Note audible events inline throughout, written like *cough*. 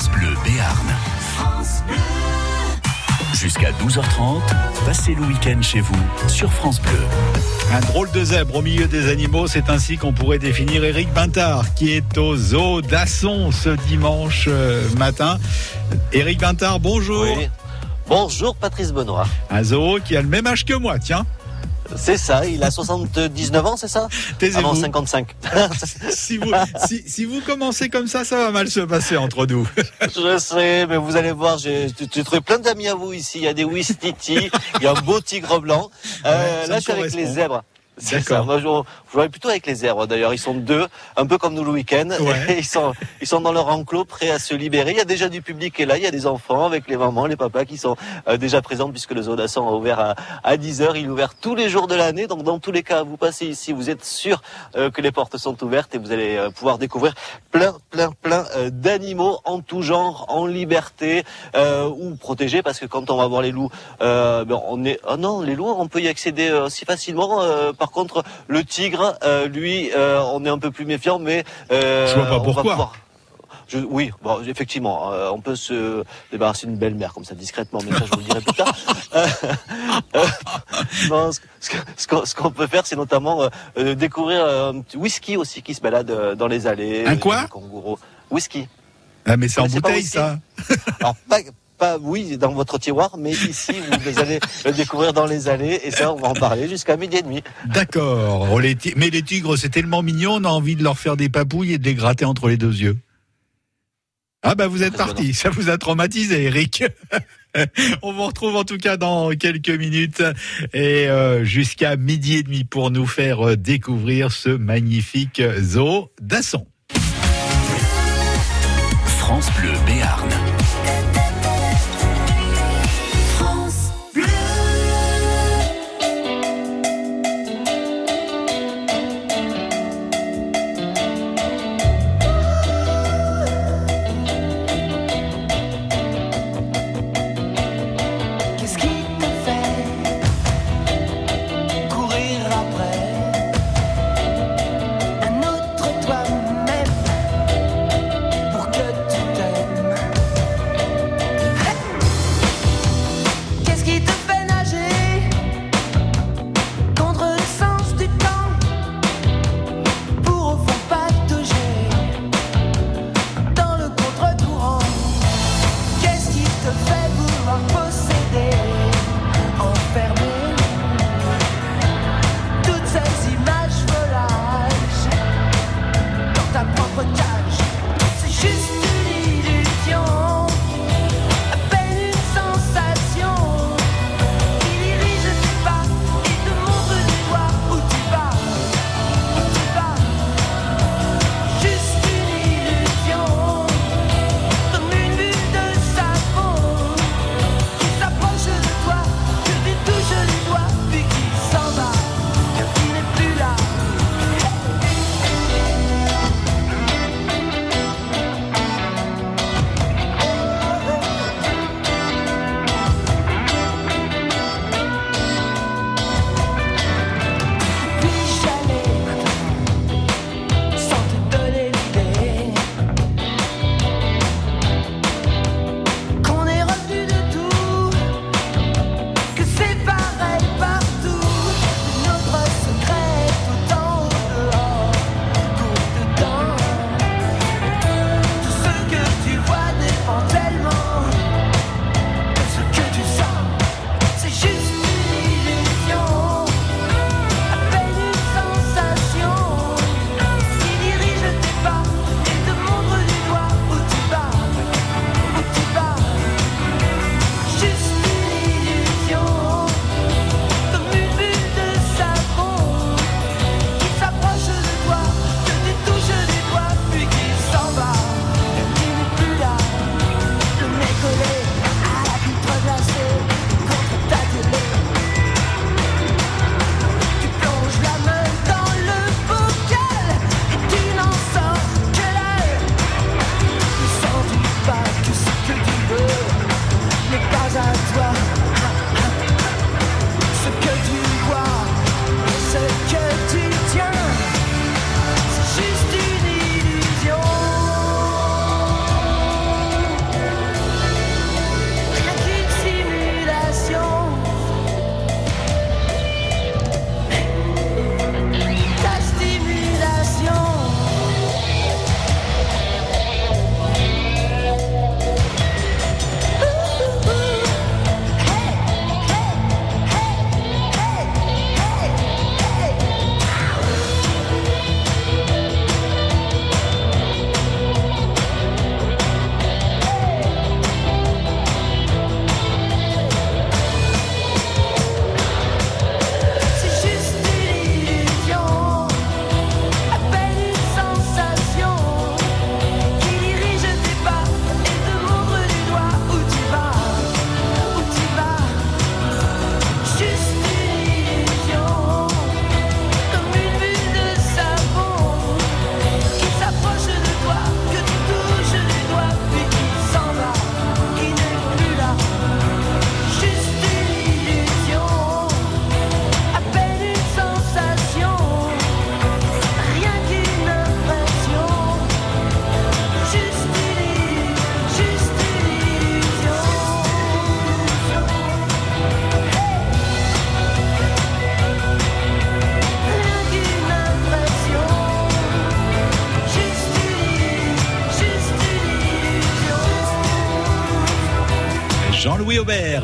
France Bleu Béarn. Jusqu'à 12h30, passez le week-end chez vous sur France Bleu. Un drôle de zèbre au milieu des animaux, c'est ainsi qu'on pourrait définir Eric Bintard, qui est au zoo d'Asson ce dimanche euh, matin. Eric Bintard, bonjour. Oui. Bonjour Patrice Benoît. Un zoo qui a le même âge que moi, tiens. C'est ça, il a 79 ans, c'est ça. Avant 55. *laughs* Si vous, si, si vous commencez comme ça, ça va mal se passer entre nous. *laughs* Je sais, mais vous allez voir, j'ai trouvé plein d'amis à vous ici. Il y a des Wistiti, il y a un beau tigre blanc. Euh, Ouais, là, je suis avec les zèbres. C'est D'accord. Jouerais plutôt avec les zèbres. D'ailleurs, ils sont deux, un peu comme nous le week-end. Ouais. *laughs* Ils sont, ils sont dans leur enclos, prêts à se libérer. Il y a déjà du public qui est là. Il y a des enfants avec les mamans, les papas qui sont euh, déjà présents puisque le zoo d'Asson a ouvert à, à 10 heures. Il est ouvert tous les jours de l'année. Donc, dans tous les cas, vous passez ici, vous êtes sûr euh, que les portes sont ouvertes et vous allez euh, pouvoir découvrir plein, plein, plein d'animaux en tout genre, en liberté euh, ou protégés parce que quand on va voir les loups, euh, ben, on est, oh non, les loups, on peut y accéder euh, si facilement. Euh, par contre, le tigre, euh, lui, euh, on est un peu plus méfiant, mais euh, Je vois pas on va pourquoi. pouvoir- je, oui, bon, effectivement, euh, on peut se débarrasser d'une belle-mère comme ça discrètement, mais ça je vous le dirai plus tard. *laughs* Euh, euh, non, ce, ce que- ce qu'on peut faire, c'est notamment découvrir un petit whisky aussi qui se balade dans les allées. Un quoi. Whisky. Ah, mais c'est en bouteille, ça. Alors pas, pas oui dans votre tiroir, mais ici vous allez le découvrir dans les allées et ça on va en parler jusqu'à midi et demi. D'accord. Oh, Mais les tigres, c'est tellement mignon, on a envie de leur faire des papouilles et de les gratter entre les deux yeux. Ah bah vous êtes parti, ça vous a traumatisé Eric. *laughs* On vous retrouve en tout cas dans quelques minutes et euh, jusqu'à midi et demi pour nous faire euh, découvrir ce magnifique zoo d'Asson. France Bleu Béarn.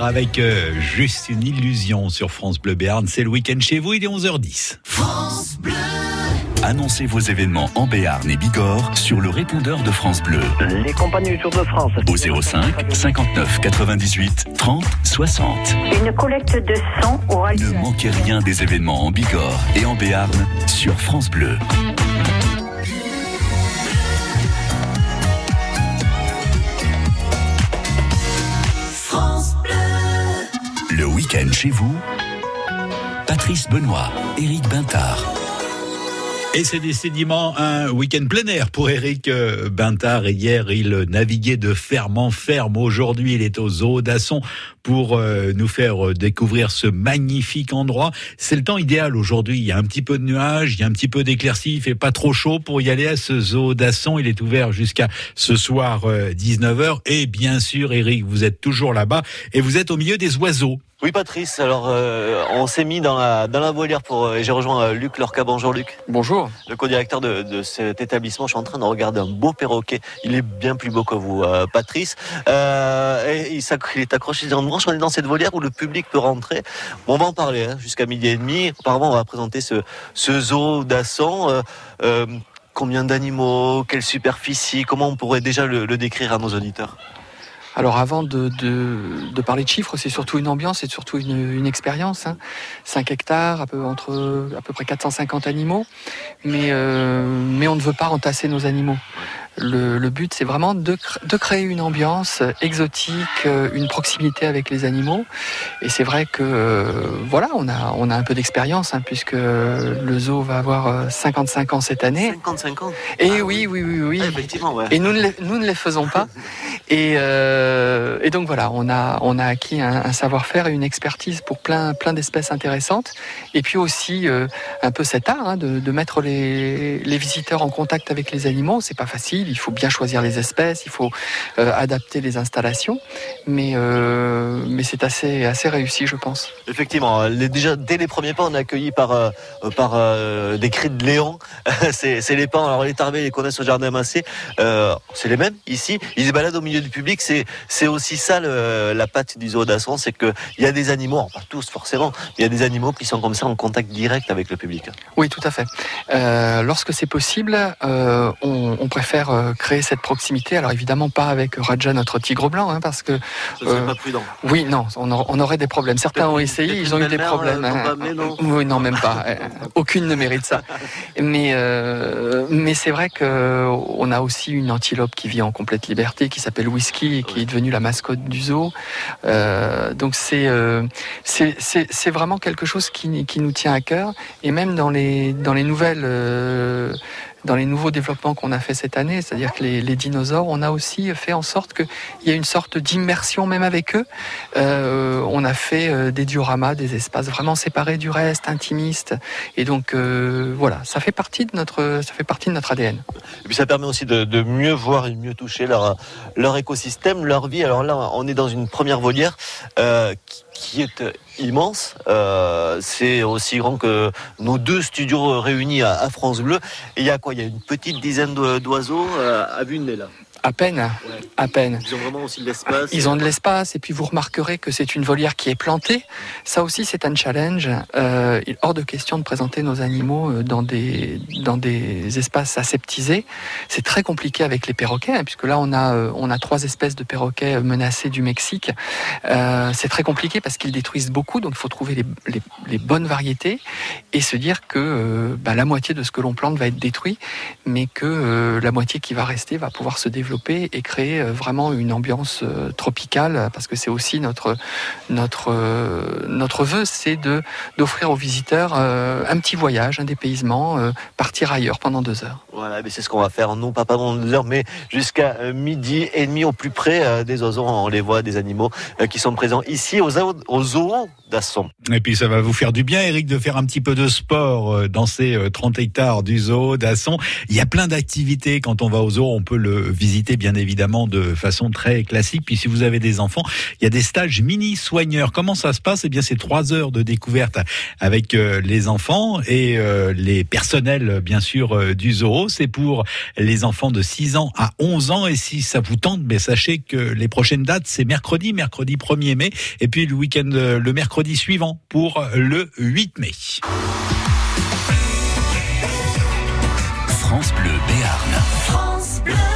Avec euh, juste une illusion sur France Bleu Béarn. C'est le week-end chez vous, il est 11h10. Annoncez vos événements en Béarn et Bigorre sur le répondeur de France Bleu Les compagnies du Tour de France. au 05 59 98 30 60. Une collecte de sang aura lieu. Ne manquez rien des événements en Bigorre et en Béarn sur France Bleu. Chez vous, Patrice Benoît, Éric Bintard. Et c'est décidément un week-end plein air pour Eric euh, Bintard. Hier, il naviguait de ferme en ferme. Aujourd'hui, il est au zoo d'Asson pour euh, nous faire euh, découvrir ce magnifique endroit. C'est le temps idéal aujourd'hui. Il y a un petit peu de nuages, il y a un petit peu d'éclaircies. Il fait pas trop chaud pour y aller à ce zoo d'Asson. Il est ouvert jusqu'à ce soir 19h. Et bien sûr, Eric, vous êtes toujours là-bas et vous êtes au milieu des oiseaux. Oui, Patrice. Alors, euh, on s'est mis dans la, dans la volière pour. euh, et J'ai rejoint euh, Luc Lorca. Bonjour, Luc. Bonjour. Le co-directeur de, de cet établissement. Je suis en train de regarder un beau perroquet. Il est bien plus beau que vous, euh, Patrice. Euh, et il, il est accroché dans une branche. On est dans cette volière où le public peut rentrer. Bon, on va en parler hein, jusqu'à midi et demi. Auparavant, on va présenter ce, ce zoo. Euh, euh, combien d'animaux Quelle superficie Comment on pourrait déjà le, le décrire à nos auditeurs? Alors avant de, parler de chiffres, c'est surtout une ambiance, c'est surtout une, expérience. Hein. 5 hectares, à peu, entre à peu près 450 animaux, mais, euh, mais on ne veut pas entasser nos animaux. Le, le but, c'est vraiment de, cr- de créer une ambiance exotique, euh, une proximité avec les animaux. Et c'est vrai que euh, voilà, on a, on a un peu d'expérience, hein, puisque le zoo va avoir euh, 55 ans cette année. 55 ans Et Ah oui, oui, oui, oui. Ah, Effectivement, ouais. Et nous ne les, nous ne les faisons pas. *laughs* Et, euh, et donc voilà, on a, on a acquis un, un savoir-faire et une expertise pour plein, plein d'espèces intéressantes. Et puis aussi euh, un peu cet art hein, de, de mettre les, les visiteurs en contact avec les animaux. C'est pas facile. Il faut bien choisir les espèces, il faut euh, adapter les installations. Mais, euh, mais c'est assez, assez réussi, je pense. Effectivement, les- déjà dès les premiers pas, on est accueilli par euh, par des cris de Léon. *laughs* c'est les pans. Alors les tarvés, les connaissent au jardin massé. C'est les mêmes ici. Ils se baladent au milieu du public. C'est aussi ça le- la patte du zoo d'Asson, c'est que il y a des animaux, alors pas tous forcément, il y a des animaux qui sont comme ça en contact direct avec le public. Oui, tout à fait. Lorsque c'est possible, on, on préfère euh, créer cette proximité. Alors évidemment pas avec Raja, notre tigre blanc, hein, parce que Ce Euh, pas prudent. oui, non, on, aur- on aurait des problèmes. Certains ont essayé, ils ont eu des problèmes. euh, hein. non Oui, non, même pas. Euh, Aucune ne mérite ça. Mais euh, mais c'est vrai que on a aussi une antilope qui vit en complète liberté, qui s'appelle Whisky et qui est devenue la mascotte du zoo. Donc c'est c'est vraiment quelque chose qui qui nous tient à cœur. Et même dans les dans les nouvelles dans les nouveaux développements qu'on a fait cette année, c'est-à-dire que les, dinosaures, on a aussi fait en sorte qu'il y ait une sorte d'immersion même avec eux. Euh, on a fait euh, des dioramas, des espaces vraiment séparés du reste, intimistes. Et donc euh, voilà, ça fait partie de notre, ça fait partie de notre ADN. Et puis ça permet aussi de, de mieux voir et mieux toucher leur, leur écosystème, leur vie. Alors là, on est dans une première volière euh, qui, qui est immense. Euh, c'est aussi grand que nos deux studios réunis à, France Bleu. Et il y a quoi? Il y a une petite dizaine d'o- d'oiseaux euh, à vue. À peine, à peine. Ils ont vraiment aussi de l'espace. Ils ont de l'espace et puis vous remarquerez que c'est une volière qui est plantée. Ça aussi c'est un challenge. Euh, il est hors de question de présenter nos animaux euh, dans des dans des espaces aseptisés. C'est très compliqué avec les perroquets hein, puisque là on a euh, on a trois espèces de perroquets menacés du Mexique. Euh, c'est très compliqué parce qu'ils détruisent beaucoup donc il faut trouver les, les, les bonnes variétés et se dire que euh, bah, la moitié de ce que l'on plante va être détruit mais que euh, la moitié qui va rester va pouvoir se développer et créer euh, vraiment une ambiance euh, tropicale parce que c'est aussi notre notre euh, notre vœu c'est de d'offrir aux visiteurs un petit voyage un dépaysement partir ailleurs pendant deux heures Voilà, mais c'est ce qu'on va faire, non pas pendant deux heures, mais jusqu'à midi et demi au plus près des oiseaux. On les voit, des animaux qui sont présents ici aux, zoo- aux zoos d'Asson. Et puis ça va vous faire du bien, Eric, de faire un petit peu de sport dans ces euh, 30 hectares du zoo d'Asson. Il y a plein d'activités quand on va au zoo, on peut le visiter visiter bien évidemment de façon très classique. Puis si vous avez des enfants, il y a des stages mini soigneurs. Comment ça se passe? Eh bien, c'est trois heures de découverte avec euh, les enfants et euh, les personnels, bien sûr, euh, du zoo. C'est pour les enfants de 6 ans à 11 ans. Et si ça vous tente, mais sachez que les prochaines dates, c'est mercredi, mercredi 1er mai, et puis le week-end, le mercredi suivant pour le 8 mai. France Bleu Béarn. France Bleu.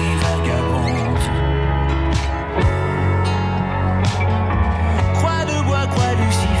坏旅行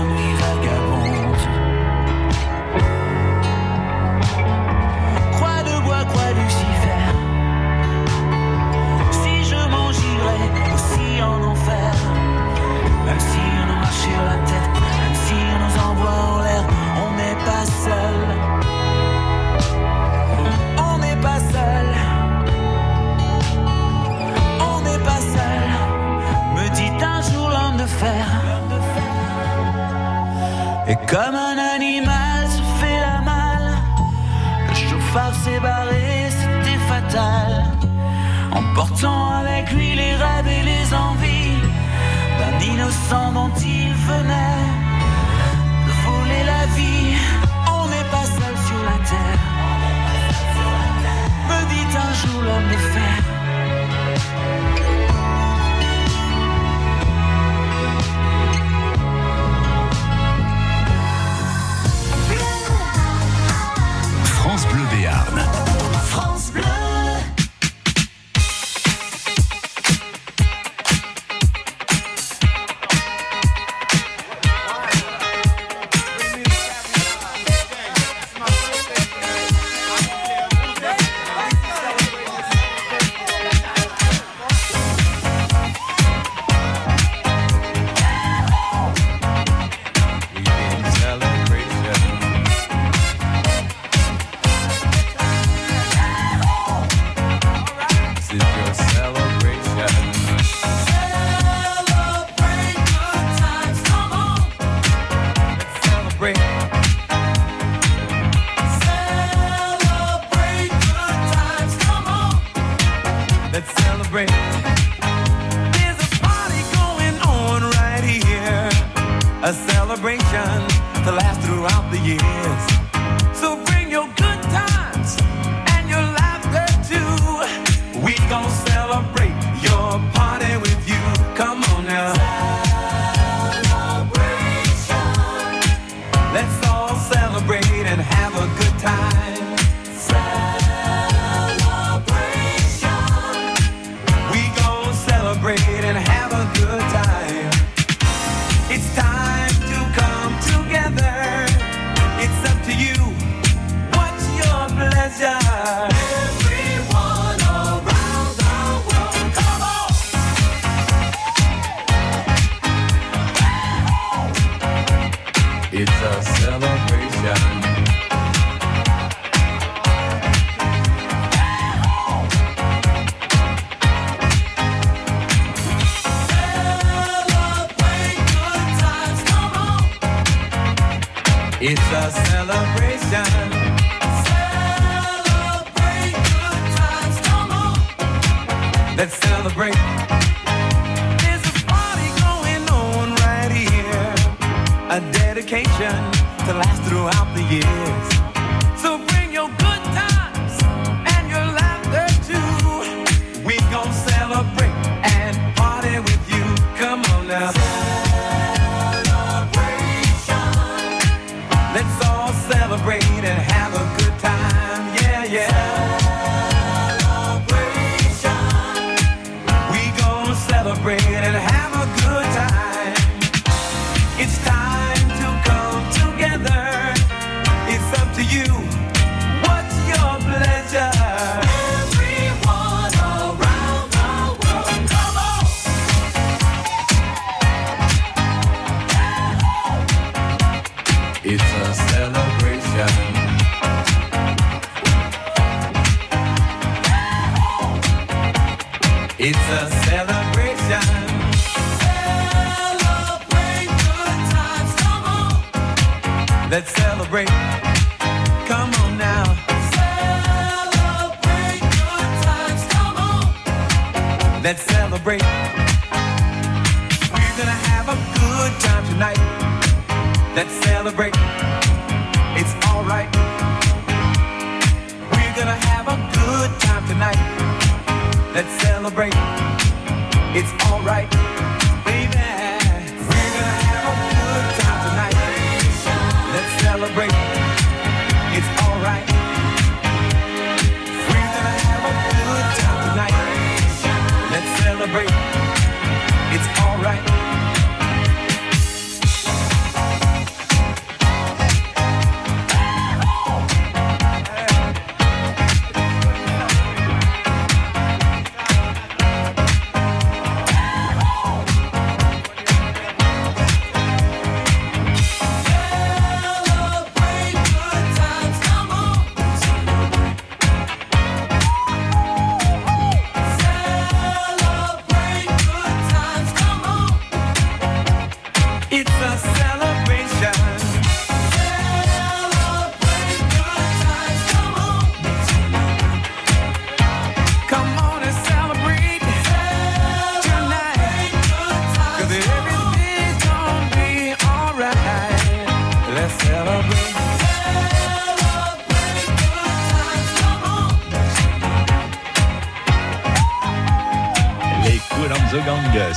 la même si on nous envoie en l'air, on n'est pas seul. On n'est pas seul. On n'est pas seul. Me dit un jour l'homme de fer. Et comme un animal se fait la malle. Le chauffard s'est barré, c'était fatal. Emportant avec lui les rêves et les envies innocent dont il venait de voler la vie. On n'est pas seul sur la terre. Me dit un jour l'homme de fer.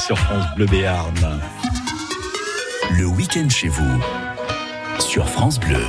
sur France Bleu Béarn. Le week-end chez vous sur France Bleu.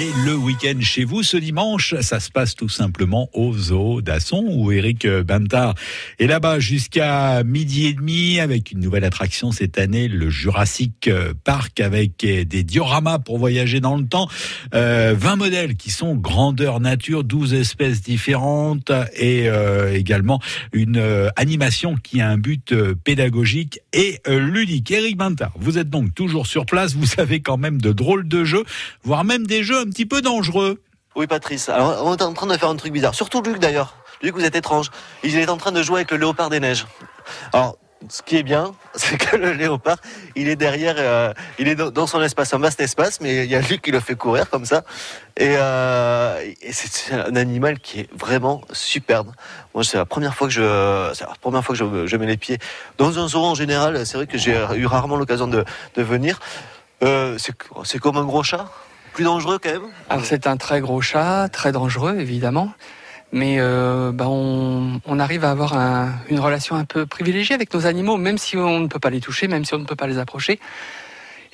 Et le week-end chez vous, ce dimanche, ça se passe tout simplement au zoo d'Asson où Eric euh, Bantard est là-bas jusqu'à midi et demi avec une nouvelle attraction cette année, le Jurassic euh, Park avec des dioramas pour voyager dans le temps. Euh, 20 modèles qui sont grandeur nature, 12 espèces différentes et euh, également une animation qui a un but pédagogique et ludique. Eric Bantard, vous êtes donc toujours sur place, vous savez quand même de drôles de jeux, voire même des jeux un petit peu dangereux. Oui, Patrice. On est en train de faire un truc bizarre. Surtout Luc, d'ailleurs. Luc, vous êtes étrange. Il est en train de jouer avec le léopard des neiges. Alors, ce qui est bien, *laughs* c'est que le léopard, il est derrière, euh, il est dans son espace, un vaste espace, mais il y a Luc qui le fait courir comme ça. Et, euh, c'est un animal qui est vraiment superbe. Moi, c'est la première fois que je, première fois que je, mets les pieds dans un zoo en général. C'est vrai que j'ai eu rarement l'occasion de, venir. Euh, c'est comme un gros chat c'est un très gros chat, très dangereux évidemment, mais euh, bah, on, arrive à avoir un- une relation un peu privilégiée avec nos animaux, même si on ne peut pas les toucher, même si on ne peut pas les approcher.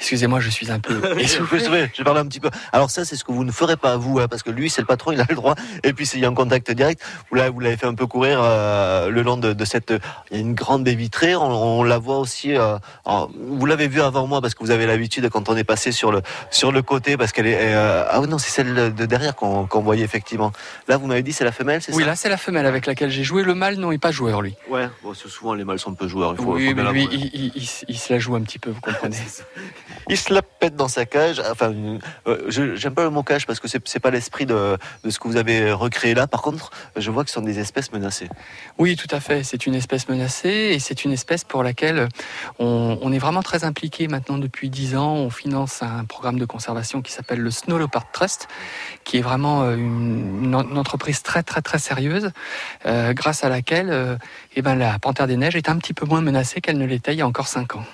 Excusez-moi, je suis un peu Je essoufflé. vais je parle un petit peu. Alors ça, c'est ce que vous ne ferez pas vous, hein, parce que lui, c'est le patron, il a le droit. Et puis c'est- il y a un contact direct. Vous l'avez, vous l'avez fait un peu courir euh, le long de, de cette. Il y a une grande baie vitrée. On, on la voit aussi. euh, alors, vous l'avez vu avant moi parce que vous avez l'habitude quand on est passé sur le sur le côté, parce qu'elle est. euh, ah oui, non, c'est celle de derrière qu'on voyait effectivement. Là, vous m'avez dit c'est la femelle, c'est Oui, ça? là c'est la femelle avec laquelle j'ai joué. Le mâle non, il n'est pas joueur lui. Ouais. Bon, souvent les mâles sont peu joueurs. Il faut, oui, faut mais lui, il, il- il se la joue un petit peu, vous comprenez. *laughs* Il se la pète dans sa cage. Enfin, euh, j'aime pas le mot cage parce que c'est pas l'esprit de, ce que vous avez recréé là. Par contre, je vois que ce sont des espèces menacées. Oui, tout à fait. C'est une espèce menacée et c'est une espèce pour laquelle on, est vraiment très impliqué maintenant depuis dix ans. On finance un programme de conservation qui s'appelle le Snow Leopard Trust, qui est vraiment euh, une, une en- une entreprise très très très sérieuse, euh, grâce à laquelle euh, eh ben, la panthère des neiges est un petit peu moins menacée qu'elle ne l'était il y a encore cinq ans.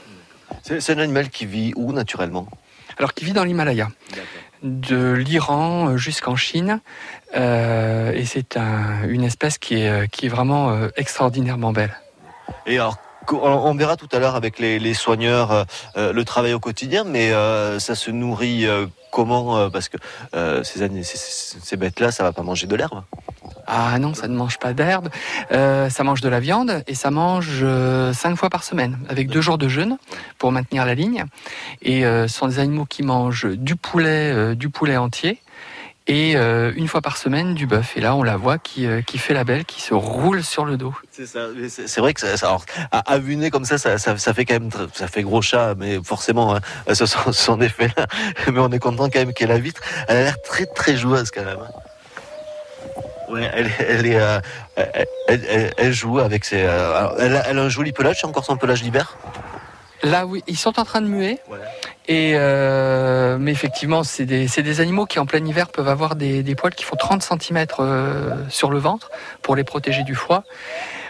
C'est un animal qui vit où naturellement? Alors qui vit dans l'Himalaya. de l'Iran jusqu'en Chine. Euh, et c'est un- une espèce qui est, qui est vraiment euh, extraordinairement belle. Et alors, on verra tout à l'heure avec les, les soigneurs euh, euh, le travail au quotidien, mais euh, ça se nourrit euh, comment euh, Parce que euh, ces, ces, bêtes-là, ça va pas manger de l'herbe? Ah non, ça ne mange pas d'herbe. Euh, ça mange de la viande et ça mange cinq fois par semaine, avec deux jours de jeûne pour maintenir la ligne. Et ce sont des animaux qui mangent du poulet, du poulet entier. Et euh, une fois par semaine du bœuf. Et là, on la voit qui, euh, qui fait la belle, qui se roule sur le dos. C'est ça. vrai que ça, ça- alors, à, à nez comme ça, ça, ça, ça fait quand même, ça fait gros chat, mais forcément, hein, *laughs* ce sont, des félins. Mais on est content quand même qu'elle la vitre. Elle a l'air très très joueuse quand même. Ouais, elle, elle est, euh, elle, elle- elle joue avec ses. elle, a, un joli pelage, c'est encore son pelage d'hiver? Là, oui, ils sont en train de muer. Euh, mais effectivement, c'est des, animaux qui en plein hiver peuvent avoir des, poils qui font 30 cm sur le ventre pour les protéger du froid.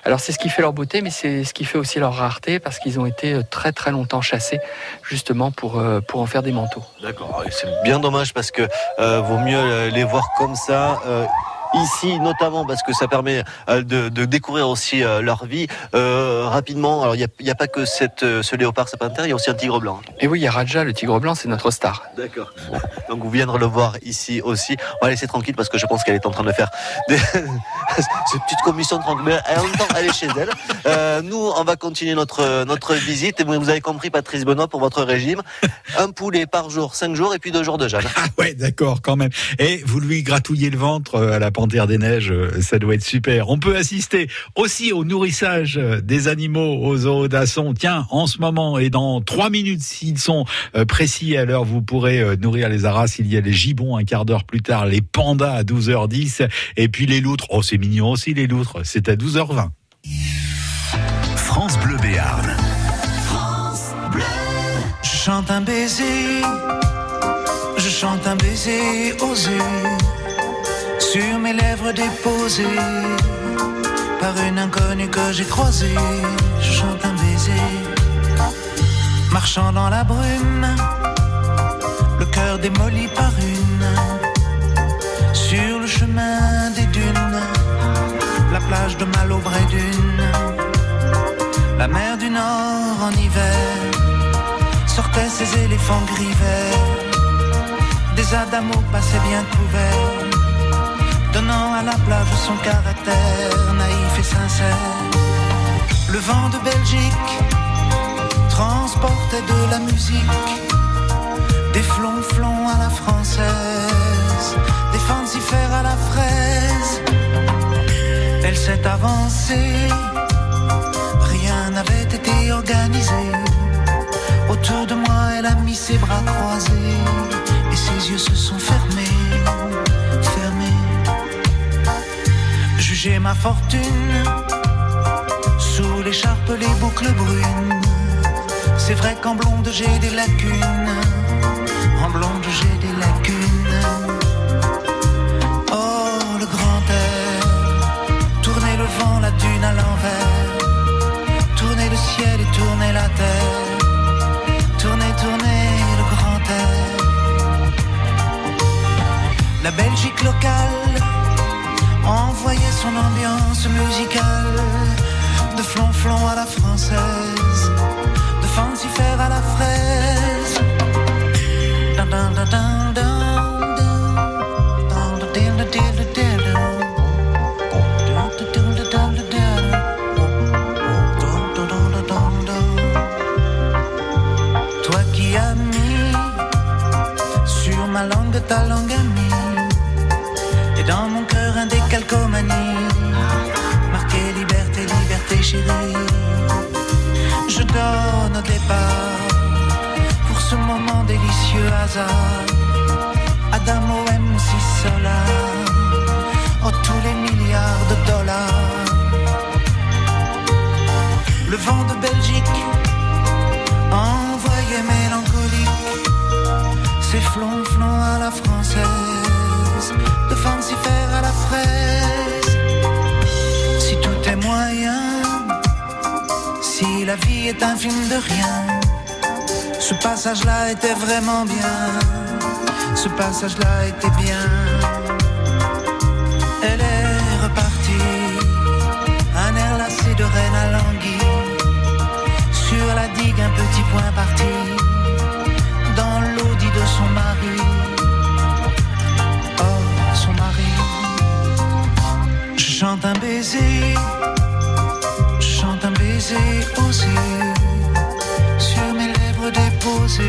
Alors c'est ce qui fait leur beauté, mais c'est ce qui fait aussi leur rareté parce qu'ils ont été euh, très très longtemps chassés justement pour, euh, pour en faire des manteaux. D'accord. C'est bien dommage parce que euh, vaut mieux euh, les voir comme ça. euh, Ici, notamment parce que ça permet euh, de, de découvrir aussi euh, leur vie Euh, rapidement. Alors, il n'y a, il y a pas que cette, ce léopard serpentaire, il y a aussi un tigre blanc. Et oui, il y a Raja, le tigre blanc, c'est notre star. D'accord. *laughs* Donc, vous viendrez le voir ici aussi. On va laisser tranquille parce que je pense qu'elle est en train de faire des... *laughs* cette petite commission tranquille. Mais en même temps, elle est chez elle. Euh, nous, on va continuer notre, notre visite. Et vous avez compris, Patrice Benoît, pour votre régime, un poulet par jour, cinq jours, et puis deux jours de jeûne. Ah ouais, d'accord, quand même. Et vous lui gratouillez le ventre à la panthère des neiges, euh, ça doit être super. On peut assister aussi au nourrissage euh, des animaux aux zoo d'Asson. Tiens, en ce moment et dans trois minutes, s'ils sont euh, précis à l'heure, vous pourrez nourrir les aras. Il y a les gibbons un quart d'heure plus tard, les pandas à 12h10 et puis les loutres. Oh, c'est mignon aussi les loutres. C'est à 12h20. France Bleu Béarn. Je chante un baiser, je chante un baiser osé sur mes lèvres déposées par une inconnue que j'ai croisée. Je chante un baiser, marchant dans la brume, le cœur démoli par une, sur le chemin des dunes, la plage de Malaubré d'une, la mer du Nord en hiver sortaient ces éléphants gris verts. Des adamos passaient bien couverts, donnant à la plage son caractère naïf et sincère. Le vent de Belgique transportait de la musique, des flonflons à la française, des fancifères à la fraise. Elle s'est avancée, rien n'avait été organisé. Autour de moi, elle a mis ses bras croisés et ses yeux se sont fermés, Jugez ma fortune Sous l'écharpe, les boucles brunes. C'est vrai qu'en blonde, j'ai des lacunes. En blonde, j'ai des lacunes. Oh, le grand air. Tourner le vent, la dune à l'envers. Tourner le ciel et tourner la terre. Tourner, tourner le grand air. La Belgique locale son ambiance musicale de flonflon à la française, de fancifère à la fraise. Dun, dun, dun, dun, délicieux hasard Adamo MC Solar oh tous les milliards de dollars le vent de Belgique envoyé mélancolique c'est flonflon à la française, de fancifère à la fraise. Si tout est moyen, si la vie est un film de rien, ce passage-là était vraiment bien, ce passage-là était bien. Elle est repartie, un air lassé de reine à languille, sur la digue un petit point parti 呼吸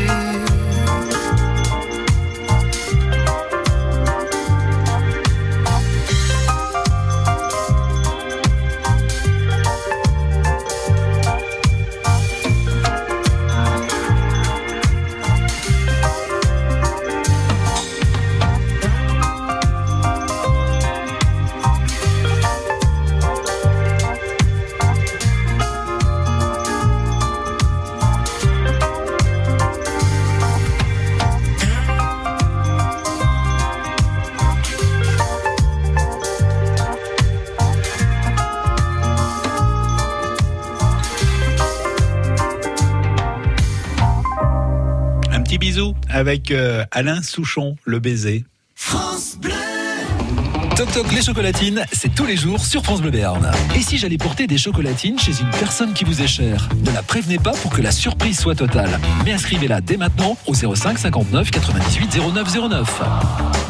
avec euh, Alain Souchon, le baiser. France Bleu. Toc Toc les chocolatines, c'est tous les jours sur France Bleu Béarn. Et si j'allais porter des chocolatines chez une personne qui vous est chère? Ne la prévenez pas pour que la surprise soit totale. Mais inscrivez-la dès maintenant au 05 59 98 09 09.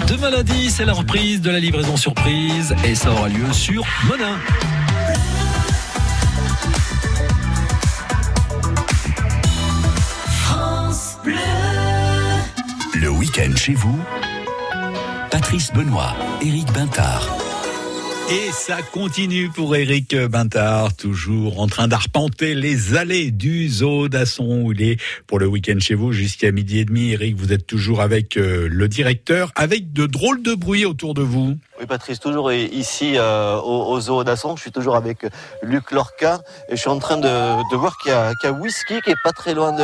Demain lundi, c'est la reprise de la livraison surprise et ça aura lieu sur Monin. Chez vous, Patrice Benoît, Éric Bintard. Et ça continue pour Eric Bintard, toujours en train d'arpenter les allées du zoo d'Asson il est pour le week-end chez vous jusqu'à midi et demi. Eric, vous êtes toujours avec euh, le directeur, avec de drôles de bruit autour de vous. Oui, Patrice, toujours ici euh, au, au zoo d'Asson. Je suis toujours avec Luc Lorca et je suis en train de, voir qu'il y, a- Whisky qui est pas très loin de,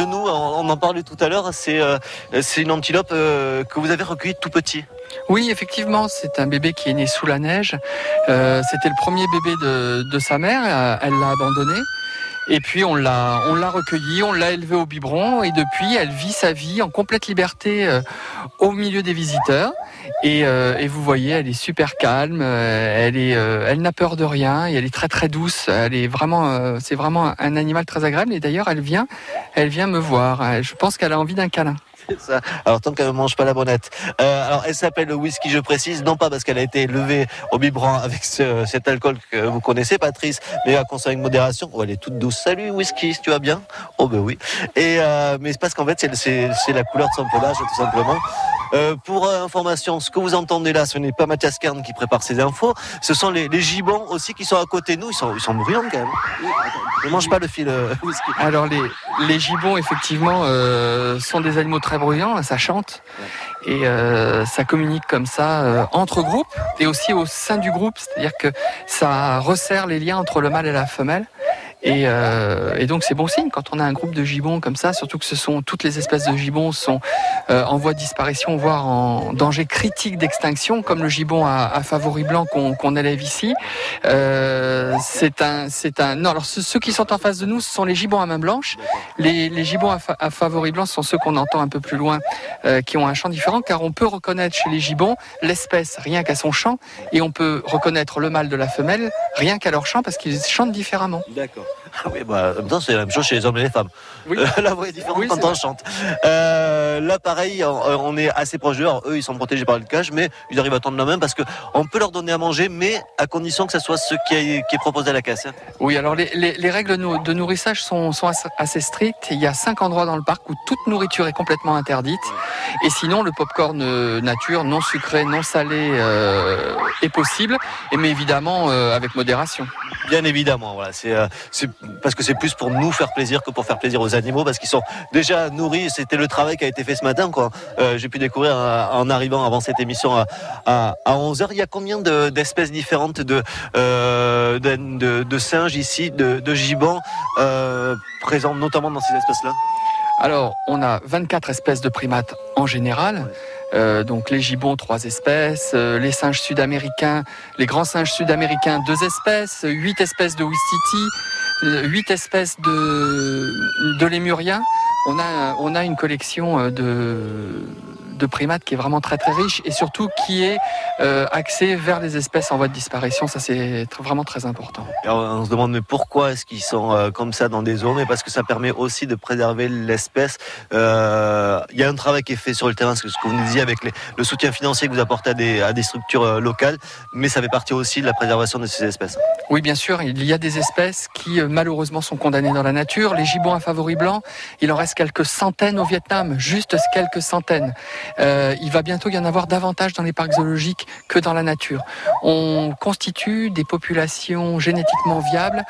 de nous. On, en parlait tout à l'heure. C'est euh, une antilope euh, que vous avez recueillie tout petit. Oui, effectivement, c'est un bébé qui est né sous la neige. Euh, C'était le premier bébé de, de sa mère. euh, Elle l'a abandonné. Et puis on l'a, on l'a recueilli, on l'a élevé au biberon et depuis elle vit sa vie en complète liberté euh, au milieu des visiteurs. Et, et vous voyez, elle est super calme, elle est, elle n'a peur de rien et elle est très très douce. Elle est vraiment, c'est vraiment un animal très agréable. Et d'ailleurs, elle vient, elle vient me voir. Je pense qu'elle a envie d'un câlin. *laughs* C'est ça. Alors tant qu'elle ne mange pas la bonnette. Euh, alors elle s'appelle le whisky, je précise, non pas parce qu'elle a été élevée au biberon avec ce- cet alcool que vous connaissez, Patrice, mais à consommer avec modération. Oh, elle est toute douce. Salut whisky, si tu vas bien? Oh ben oui. Et euh, mais c'est parce qu'en fait c'est- la couleur de son pelage tout simplement. Euh, pour euh, information, ce que vous entendez là, ce n'est pas Mathias Kern qui prépare ces infos, ce sont les, les gibbons aussi qui sont à côté de nous. Ils sont, ils sont quand même. Ne mange pas le fil euh, whisky. Alors les, les gibbons, effectivement, sont des animaux très bruyant, ça chante et euh, ça communique comme ça euh, entre groupes et aussi au sein du groupe, c'est-à-dire que ça resserre les liens entre le mâle et la femelle. Et, euh, et donc c'est bon signe quand on a un groupe de gibbons comme ça, surtout que ce sont toutes les espèces de gibbons sont euh, en voie de disparition, voire en danger critique d'extinction, comme le gibbon à, à favori blanc qu'on qu'on élève ici. Euh, c'est un, c'est un. Non, alors ceux, ceux qui sont en face de nous, ce sont les gibbons à main blanche. Les, les gibbons à, fa- à favori blanc sont ceux qu'on entend un peu plus loin, euh, qui ont un chant différent, car on peut reconnaître chez les gibbons l'espèce rien qu'à son chant, et on peut reconnaître le mâle de la femelle rien qu'à leur chant, parce qu'ils chantent différemment. D'accord. Ah oui, bah, en même temps, c'est la même chose chez les hommes et les femmes. Oui. Euh, la voix est différente Oui, quand on vrai. chante. Euh, là, pareil, on, on est assez proche d'eux. Eux, ils sont protégés par le cage, mais ils arrivent à tendre la main parce que on peut leur donner à manger, mais à condition que ce soit ce qui est, qui est proposé à la caisse. hein. Oui, alors les, les- les règles de nourrissage sont, sont assez- strictes. Il y a cinq endroits dans le parc où toute nourriture est complètement interdite. Et sinon, le popcorn euh, nature, non sucré, non salé, euh, est possible, mais évidemment euh, avec modération. Bien évidemment, voilà. Euh, c'est- parce que c'est plus pour nous faire plaisir que pour faire plaisir aux animaux, parce qu'ils sont déjà nourris. C'était le travail qui a été fait ce matin. Euh, J'ai pu découvrir euh, en arrivant avant cette émission à, à, 11 h Il y a combien de- d'espèces différentes de, euh, de, singes ici, de, de présents notamment dans ces espèces-là? Alors, on a 24 espèces de primates en général. Donc les gibbons, trois espèces, les singes sud-américains, les grands singes sud-américains, deux espèces, huit espèces de Ouistiti, euh, huit espèces de, de lémuriens. On a, on a une collection euh, de, de primates qui est vraiment très très riche et surtout qui est euh, axée vers les espèces en voie de disparition. Ça, c'est vraiment très important. On se demande mais pourquoi est-ce qu'ils sont euh, comme ça dans des zones? Mais parce que ça permet aussi de préserver l'espèce. Euh, Il y a un travail qui est fait sur le terrain, ce que ce que vous nous disiez avec les- le soutien financier que vous apportez à des, à des structures locales, mais ça fait partie aussi de la préservation de ces espèces. Oui, bien sûr, il y a des espèces qui malheureusement sont condamnées dans la nature. Les gibbons à favoris blancs, il en reste quelques centaines au Vietnam, juste quelques centaines. Euh, il va bientôt y en avoir davantage dans les parcs zoologiques que dans la nature. On constitue des populations génétiquement viables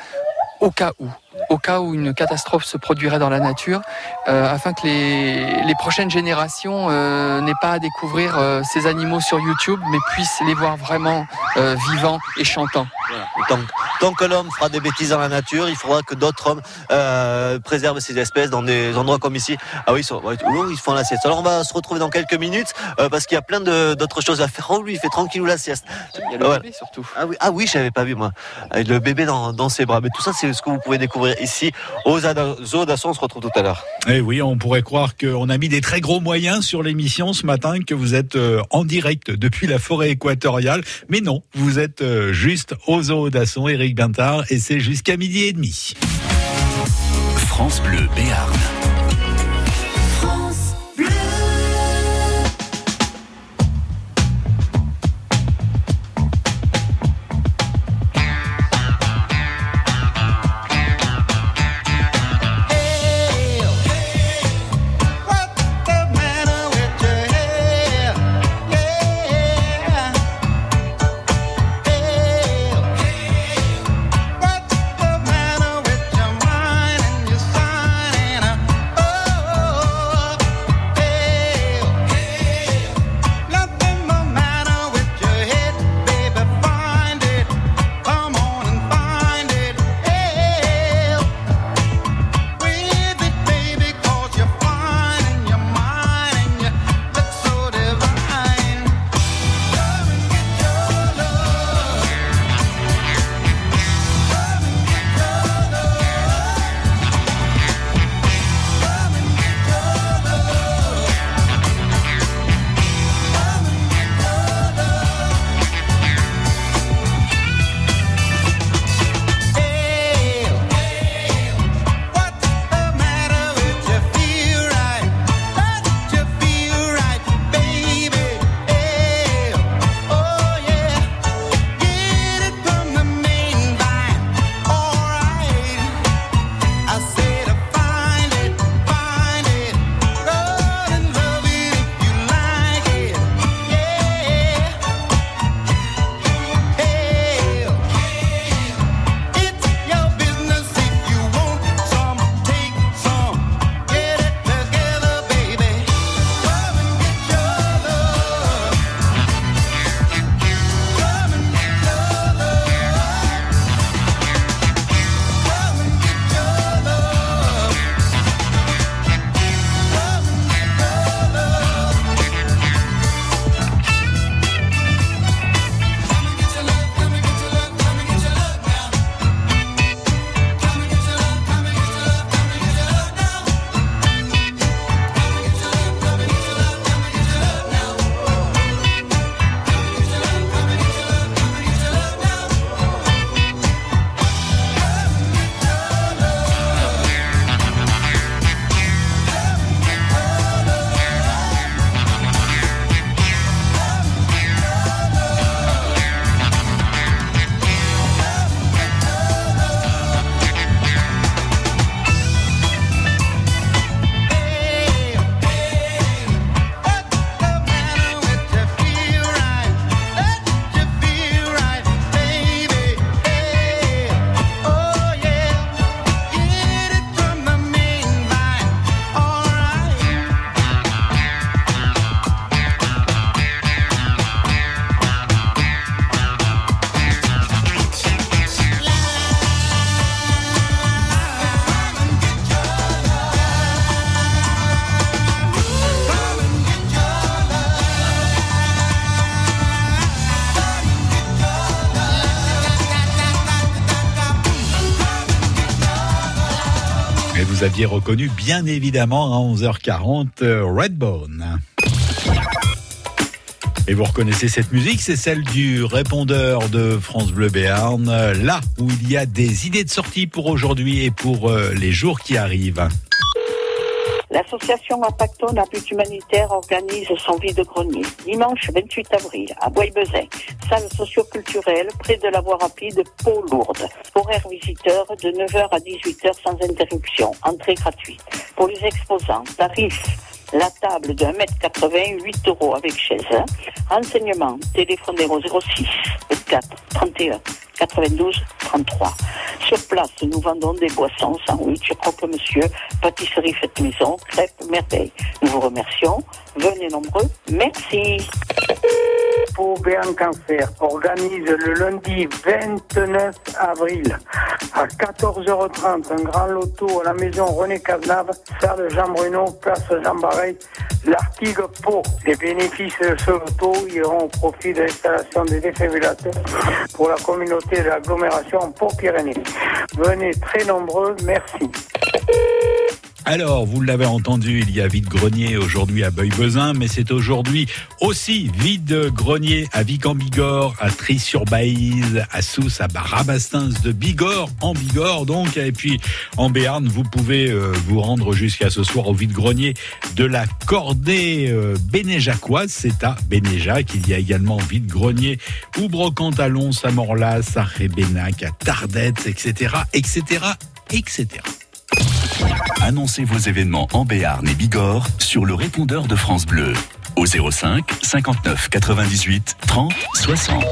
au cas où au cas où une catastrophe se produirait dans la nature, euh, afin que les, les prochaines générations euh, n'aient pas à découvrir euh, ces animaux sur YouTube, mais puissent les voir vraiment vivants et chantants. Tant, tant que l'homme fera des bêtises dans la nature, il faudra que d'autres hommes euh, préservent ces espèces dans des endroits comme ici. Ah oui, ils, sont- ouais, oh, ils font la sieste. Alors on va se retrouver dans quelques minutes euh, parce qu'il y a plein d'autres choses à faire. Oh lui, il fait tranquillou la sieste. Il y a le bébé surtout. Ah oui, ah oui, je n'avais pas vu moi. Avec le bébé dans, dans ses bras. Mais tout ça, c'est ce que vous pouvez découvrir ici aux d'Asson. On se retrouve tout à l'heure. Eh oui, on pourrait croire qu'on a mis des très gros moyens sur l'émission ce matin, que vous êtes euh, en direct depuis la forêt équatoriale. Mais non, vous êtes euh, juste au zoo d'Asson, Eric Bintard, et c'est jusqu'à midi et demi. France Bleu Béarn. Aviez reconnu bien évidemment à 11h40 euh, Redbone. Et vous reconnaissez cette musique, c'est celle du répondeur de France Bleu Béarn, euh, là où il y a des idées de sortie pour aujourd'hui et pour euh, les jours qui arrivent. L'association Impacton à but humanitaire organise son vide-grenier dimanche 28 avril à Bois-Bezin, salle socioculturelle près de la voie rapide Pau-Lourdes. Horaire visiteur de 9h à 18h sans interruption, entrée gratuite. Pour les exposants, tarif la table de 1m80, 8 euros avec chaise. Renseignements, téléphonez au 06 24 31 92 33. Sur place, nous vendons des boissons, sandwichs, croque-monsieur, pâtisserie faite maison, crêpes, merveille. Nous vous remercions. Venez nombreux. Merci. Pour Béarn Cancer organise le lundi 29 avril à 14h30 un grand loto à la maison René Cazenave, salle Jean Bruno, place Jean Barret, l'Artigue Pau. Les bénéfices de ce loto iront au profit de l'installation des défibrillateurs pour la communauté de l'agglomération Pau-Pyrénées. Venez très nombreux, merci. Alors, vous l'avez entendu, il y a vide-grenier aujourd'hui à Beuil-Bezin, mais c'est aujourd'hui aussi vide-grenier à Vic-en-Bigorre, à Tris-sur-Baïse, à Sousse, à Rabastins de Bigorre, en Bigorre donc, et puis en Béarn, vous pouvez euh, vous rendre jusqu'à ce soir au vide-grenier de la Cordée euh, bénéjacoise, c'est à Bénéjac. Il y a également vide-grenier ou Lons, à Morlas, à Rébénac, à Tardette, etc., etc., etc. Annoncez vos événements en Béarn et Bigorre sur le répondeur de France Bleu au 05 59 98 30 60.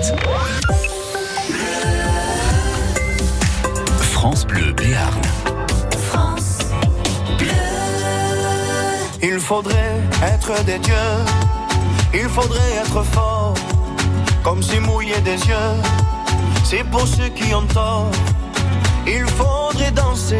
France Bleu Béarn. Il faudrait être des dieux, il faudrait être fort, comme si mouiller des yeux, c'est pour ceux qui ont tort. Il faudrait danser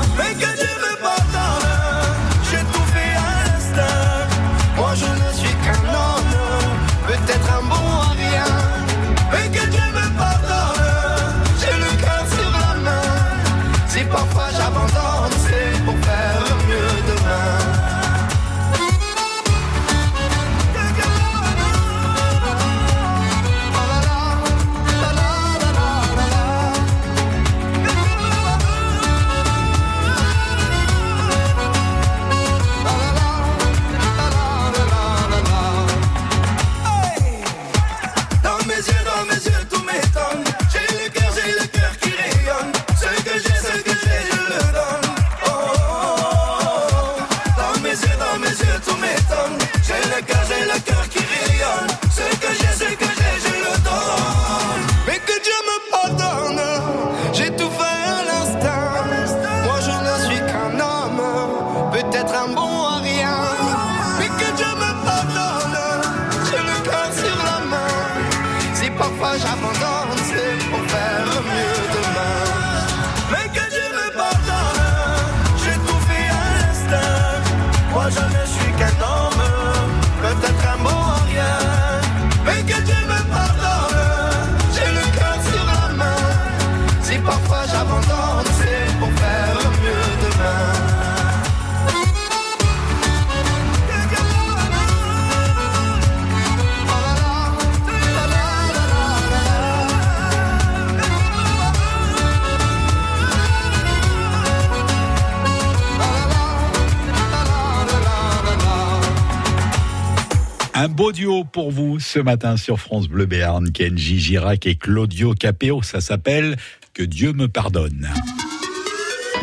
Ce matin sur France Bleu Béarn, Kenji Girac et Claudio Capéo. Ça s'appelle Que Dieu me pardonne.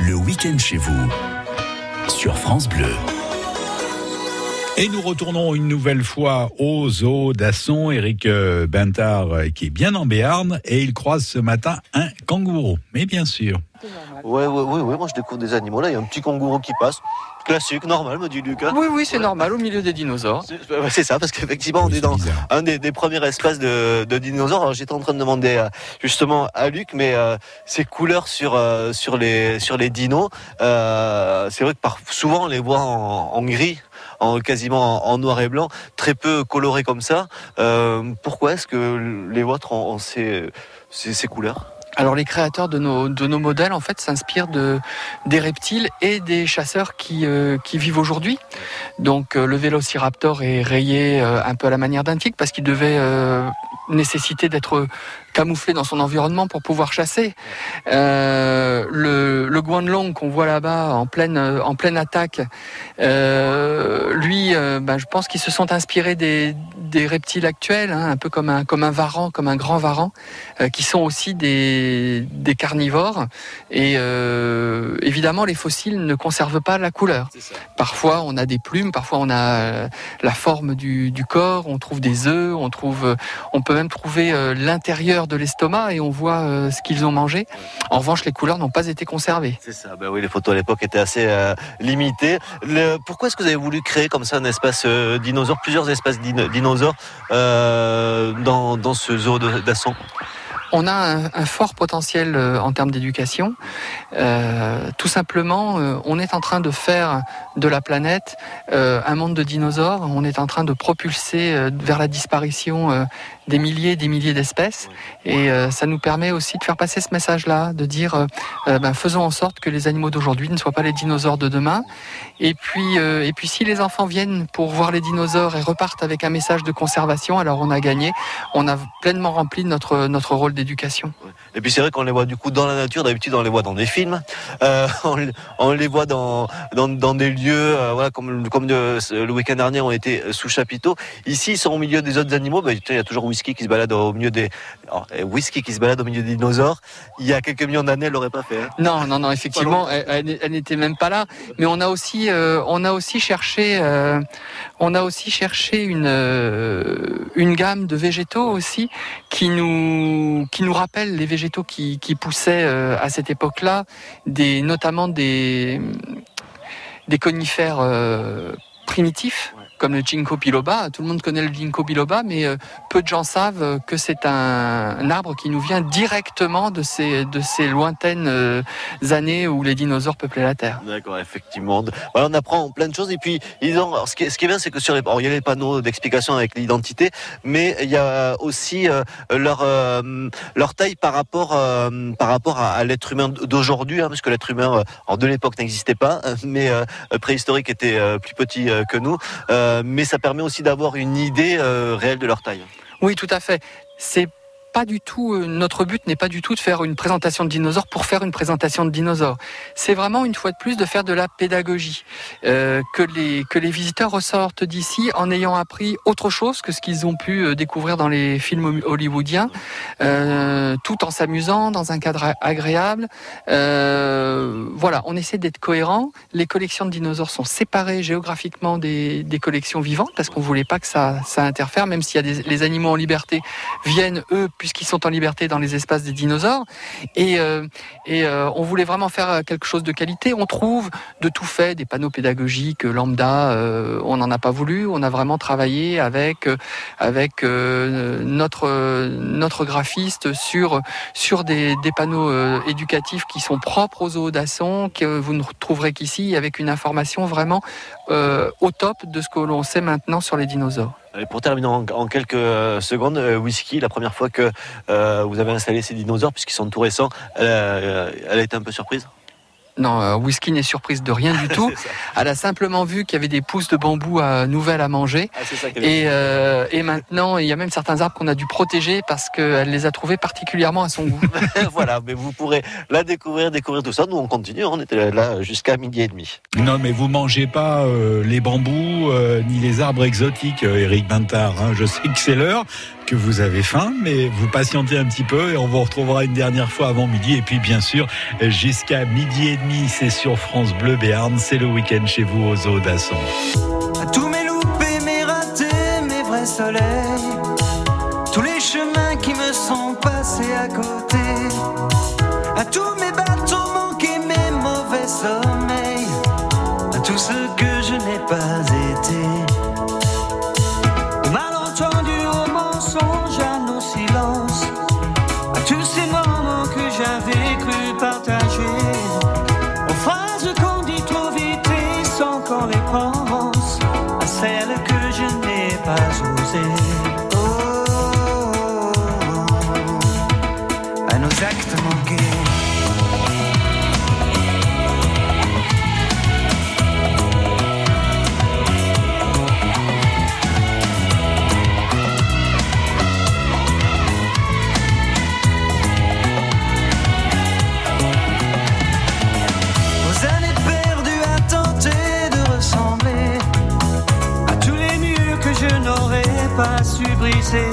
Le week-end chez vous sur France Bleu. Et nous retournons une nouvelle fois au zoo d'Asson. Eric euh, Bentard euh, qui est bien en Béarn et il croise ce matin un kangourou. Mais bien sûr. Ouais, ouais, ouais, ouais, moi je découvre des animaux là, il y a un petit kangourou qui passe. Classique, normal, me dit Lucas. Oui, oui, c'est normal, au milieu des dinosaures. C'est ça, parce qu'effectivement, on est dans bizarre. un des, des premiers espaces de, de dinosaures. Alors j'étais en train de demander euh, justement à Luc, mais euh, ces couleurs sur euh, sur les sur les dinos, euh, c'est vrai que par, souvent on les voit en, en gris. En, quasiment en, en noir et blanc, très peu colorés comme ça. Euh, pourquoi est-ce que les vôtres ont, ont ces, ces, ces couleurs? Alors les créateurs de nos, de nos modèles en fait s'inspirent de, des reptiles et des chasseurs qui, euh, qui vivent aujourd'hui. Donc euh, le vélociraptor est rayé euh, un peu à la manière d'un tigre parce qu'il devait euh, nécessiter d'être camouflé dans son environnement pour pouvoir chasser. Euh, le, le guanlong qu'on voit là-bas en pleine, en pleine attaque, euh, lui, euh, ben, je pense qu'ils se sont inspirés des, des reptiles actuels, hein, un peu comme un, comme un varan, comme un grand varan, qui sont aussi des, des carnivores. Et évidemment, les fossiles ne conservent pas la couleur. Parfois, on a des plumes, parfois on a la forme du, du corps, on trouve des œufs, on trouve, on peut même trouver l'intérieur de l'estomac et on voit euh, ce qu'ils ont mangé. En revanche, les couleurs n'ont pas été conservées. C'est ça, ben oui, les photos à l'époque étaient assez euh, limitées. Le- pourquoi est-ce que vous avez voulu créer comme ça un espace euh, dinosaure, plusieurs espaces dino- dinosaures euh, dans, dans ce zoo d'Asson On a un, un fort potentiel en termes d'éducation. Euh, tout simplement, euh, on est en train de faire de la planète euh, un monde de dinosaures. On est en train de propulser vers la disparition des milliers et des milliers d'espèces. Et euh, ça nous permet aussi de faire passer ce message-là, de dire, euh, euh, ben, faisons en sorte que les animaux d'aujourd'hui ne soient pas les dinosaures de demain. Et puis, euh, et puis, si les enfants viennent pour voir les dinosaures et repartent avec un message de conservation, alors on a gagné. On a pleinement rempli notre notre rôle d'éducation. Et puis c'est vrai qu'on les voit du coup dans la nature, d'habitude on les voit dans des films, *laughs* on, on les voit dans, dans, dans des lieux, voilà, comme, comme le week-end dernier on était sous chapiteau. Ici ils sont au milieu des autres animaux, Ben, il y a toujours Whisky qui se balade au milieu des... alors, euh, Whisky qui se balade au milieu des dinosaures, il y a quelques millions d'années elle l'aurait pas fait. hein. Non, non, non, effectivement, elle, n'était même pas là. Mais on a aussi, euh, on a aussi cherché, euh, on a aussi cherché une euh, une gamme de végétaux aussi qui nous qui nous rappellent les végétaux qui, qui poussaient à cette époque-là, des notamment des des conifères primitifs comme le ginkgo biloba. Tout le monde connaît le ginkgo biloba, mais euh, peu de gens savent euh, que c'est un, arbre qui nous vient directement de ces, de ces lointaines euh, années où les dinosaures peuplaient la Terre. D'accord, effectivement. Voilà, on apprend plein de choses. Et puis, ils ont, alors, ce, qui est, ce qui est bien, c'est que sur les, il y a les panneaux d'explication avec l'identité, mais il y a aussi leur, leur taille par rapport, par rapport à, l'être humain d'aujourd'hui, hein, parce que l'être humain de l'époque n'existait pas, euh, mais préhistorique était plus petit que nous. Mais ça permet aussi d'avoir une idée euh, réelle de leur taille. Oui, tout à fait. Pas du tout euh, notre but n'est pas du tout de faire une présentation de dinosaures pour faire une présentation de dinosaures. C'est vraiment une fois de plus de faire de la pédagogie, euh, que les que les visiteurs ressortent d'ici en ayant appris autre chose que ce qu'ils ont pu euh, découvrir dans les films hollywoodiens, tout en s'amusant dans un cadre agréable. Voilà, on essaie d'être cohérent. Les collections de dinosaures sont séparées géographiquement des, des collections vivantes parce qu'on voulait pas que ça ça interfère, même s'il y a des les animaux en liberté viennent eux puisqu'ils sont en liberté dans les espaces des dinosaures. Et, euh, et euh, on voulait vraiment faire quelque chose de qualité. On trouve de tout fait des panneaux pédagogiques euh, lambda. euh, on n'en a pas voulu. On a vraiment travaillé avec euh, avec euh, notre euh, notre graphiste sur sur des, des panneaux euh, éducatifs qui sont propres aux zoos d'Asson, que vous ne trouverez qu'ici, avec une information vraiment euh, au top de ce que l'on sait maintenant sur les dinosaures. Pour terminer en, quelques euh, secondes, euh, Whisky, la première fois que vous avez installé ces dinosaures, puisqu'ils sont tout récents, elle a été un peu surprise? Non, euh, Whisky n'est surprise de rien du *laughs* tout. Elle a simplement vu qu'il y avait des pousses de bambou euh, nouvelles à manger. Ah, ça. Et, euh, et maintenant, il y a même certains arbres qu'on a dû protéger parce qu'elle les a trouvés particulièrement à son goût. *laughs* voilà, mais vous pourrez la découvrir, découvrir tout ça. Nous, on continue. On était là jusqu'à midi et demi. Non, mais vous mangez pas euh, les bambous euh, ni les arbres exotiques, Eric Bintard. hein. Je sais que c'est l'heure, que vous avez faim, mais vous patientez un petit peu et on vous retrouvera une dernière fois avant midi. Et puis, bien sûr, jusqu'à midi et demi, c'est sur France Bleu Béarn. C'est le week-end chez vous aux eaux d'Asson. À tous mes loupés, mes ratés, mes vrais soleils. Tous les chemins qui me sont passés à côté. À tous mes bateaux manqués, mes mauvais sommeils. À tout ce que je n'ai pas été. Su briser,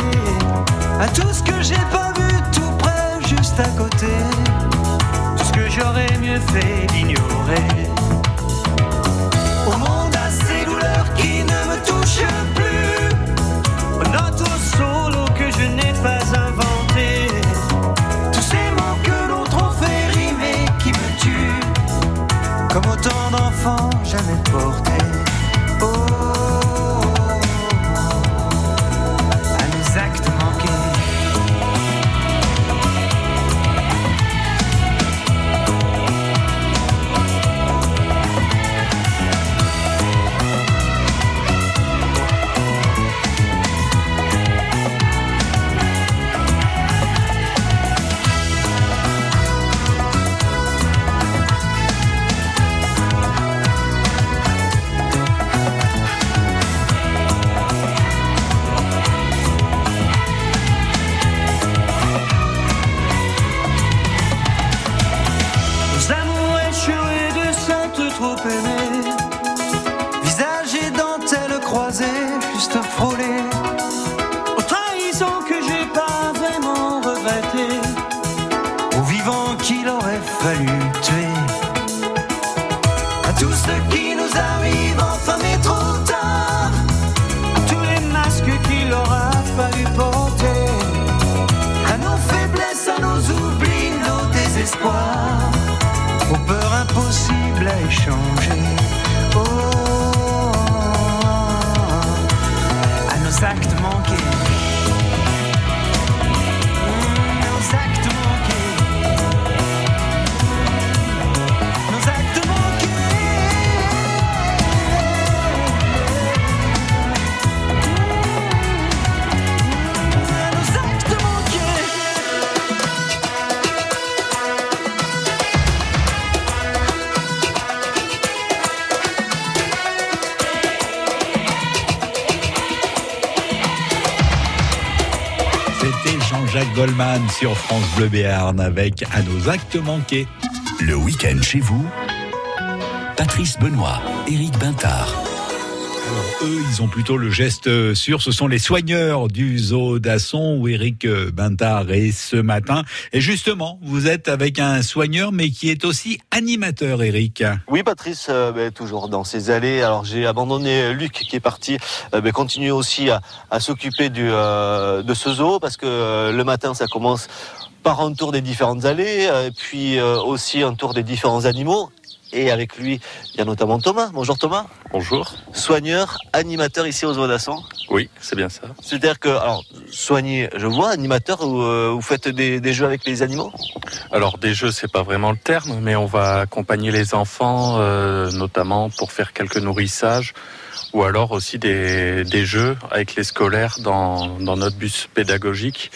à tout ce que j'ai pas vu tout près, juste à côté, tout ce que j'aurais mieux fait d'ignorer. Au monde à ces douleurs qui ne me touchent plus, aux notes au solo que je n'ai pas inventé, tous ces mots que l'autre ont fait rimer qui me tuent. Comme autant d'enfants jamais portés. Sur France Bleu Béarn avec À nos actes manqués. Le week-end chez vous, Patrice Benoît, Éric Bintard. Eux, ils ont plutôt le geste euh, sûr. Ce sont les soigneurs du zoo d'Asson où Eric euh, Bintard est ce matin. Et justement, vous êtes avec un soigneur, mais qui est aussi animateur, Eric. Oui, Patrice, euh, ben, toujours dans ses allées. Alors, j'ai abandonné Luc qui est parti euh, ben, continuer aussi à, s'occuper de ce zoo parce que le matin, ça commence par un tour des différentes allées, puis aussi un tour des différents animaux. Et avec lui, il y a notamment Thomas. Bonjour Thomas. Bonjour. Soigneur, animateur ici au zoo d'Asson. Oui, c'est bien ça. C'est-à-dire que, alors, soigner, je vois, animateur, vous, euh, vous faites des, des jeux avec les animaux? Alors des jeux, c'est pas vraiment le terme, mais on va accompagner les enfants, euh, notamment pour faire quelques nourrissages, ou alors aussi des, des jeux avec les scolaires dans, dans notre bus pédagogique.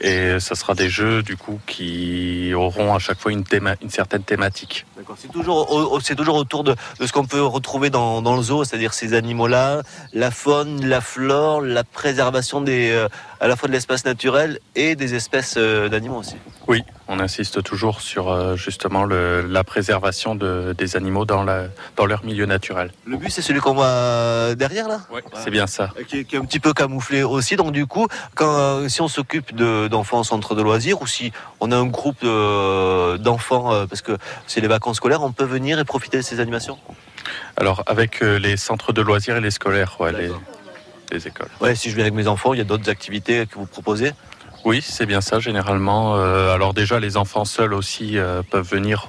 Et ça sera des jeux du coup qui auront à chaque fois une, certaine thématique. D'accord. C'est toujours, autour de, ce qu'on peut retrouver dans, dans le zoo, c'est-à-dire ces animaux-là, la faune, la flore, la préservation des, euh, à la fois de l'espace naturel et des espèces euh, d'animaux aussi. Oui, on insiste toujours sur euh, justement le- la préservation de- des animaux dans, la, dans leur milieu naturel. Le but, c'est celui qu'on voit euh, derrière là? Oui, c'est bien ça. Qui est, qui est un petit peu camouflé aussi. Donc du coup, quand, si on s'occupe de- d'enfants en centre de loisirs ou si on a un groupe d'enfants, parce que c'est les vacances scolaires, on peut venir et profiter de ces animations? Alors avec les centres de loisirs et les scolaires, ouais, les. Les écoles. Ouais, si je viens avec mes enfants, il y a d'autres activités que vous proposez? Oui, c'est bien ça généralement. Euh, alors déjà, les enfants seuls aussi euh, peuvent venir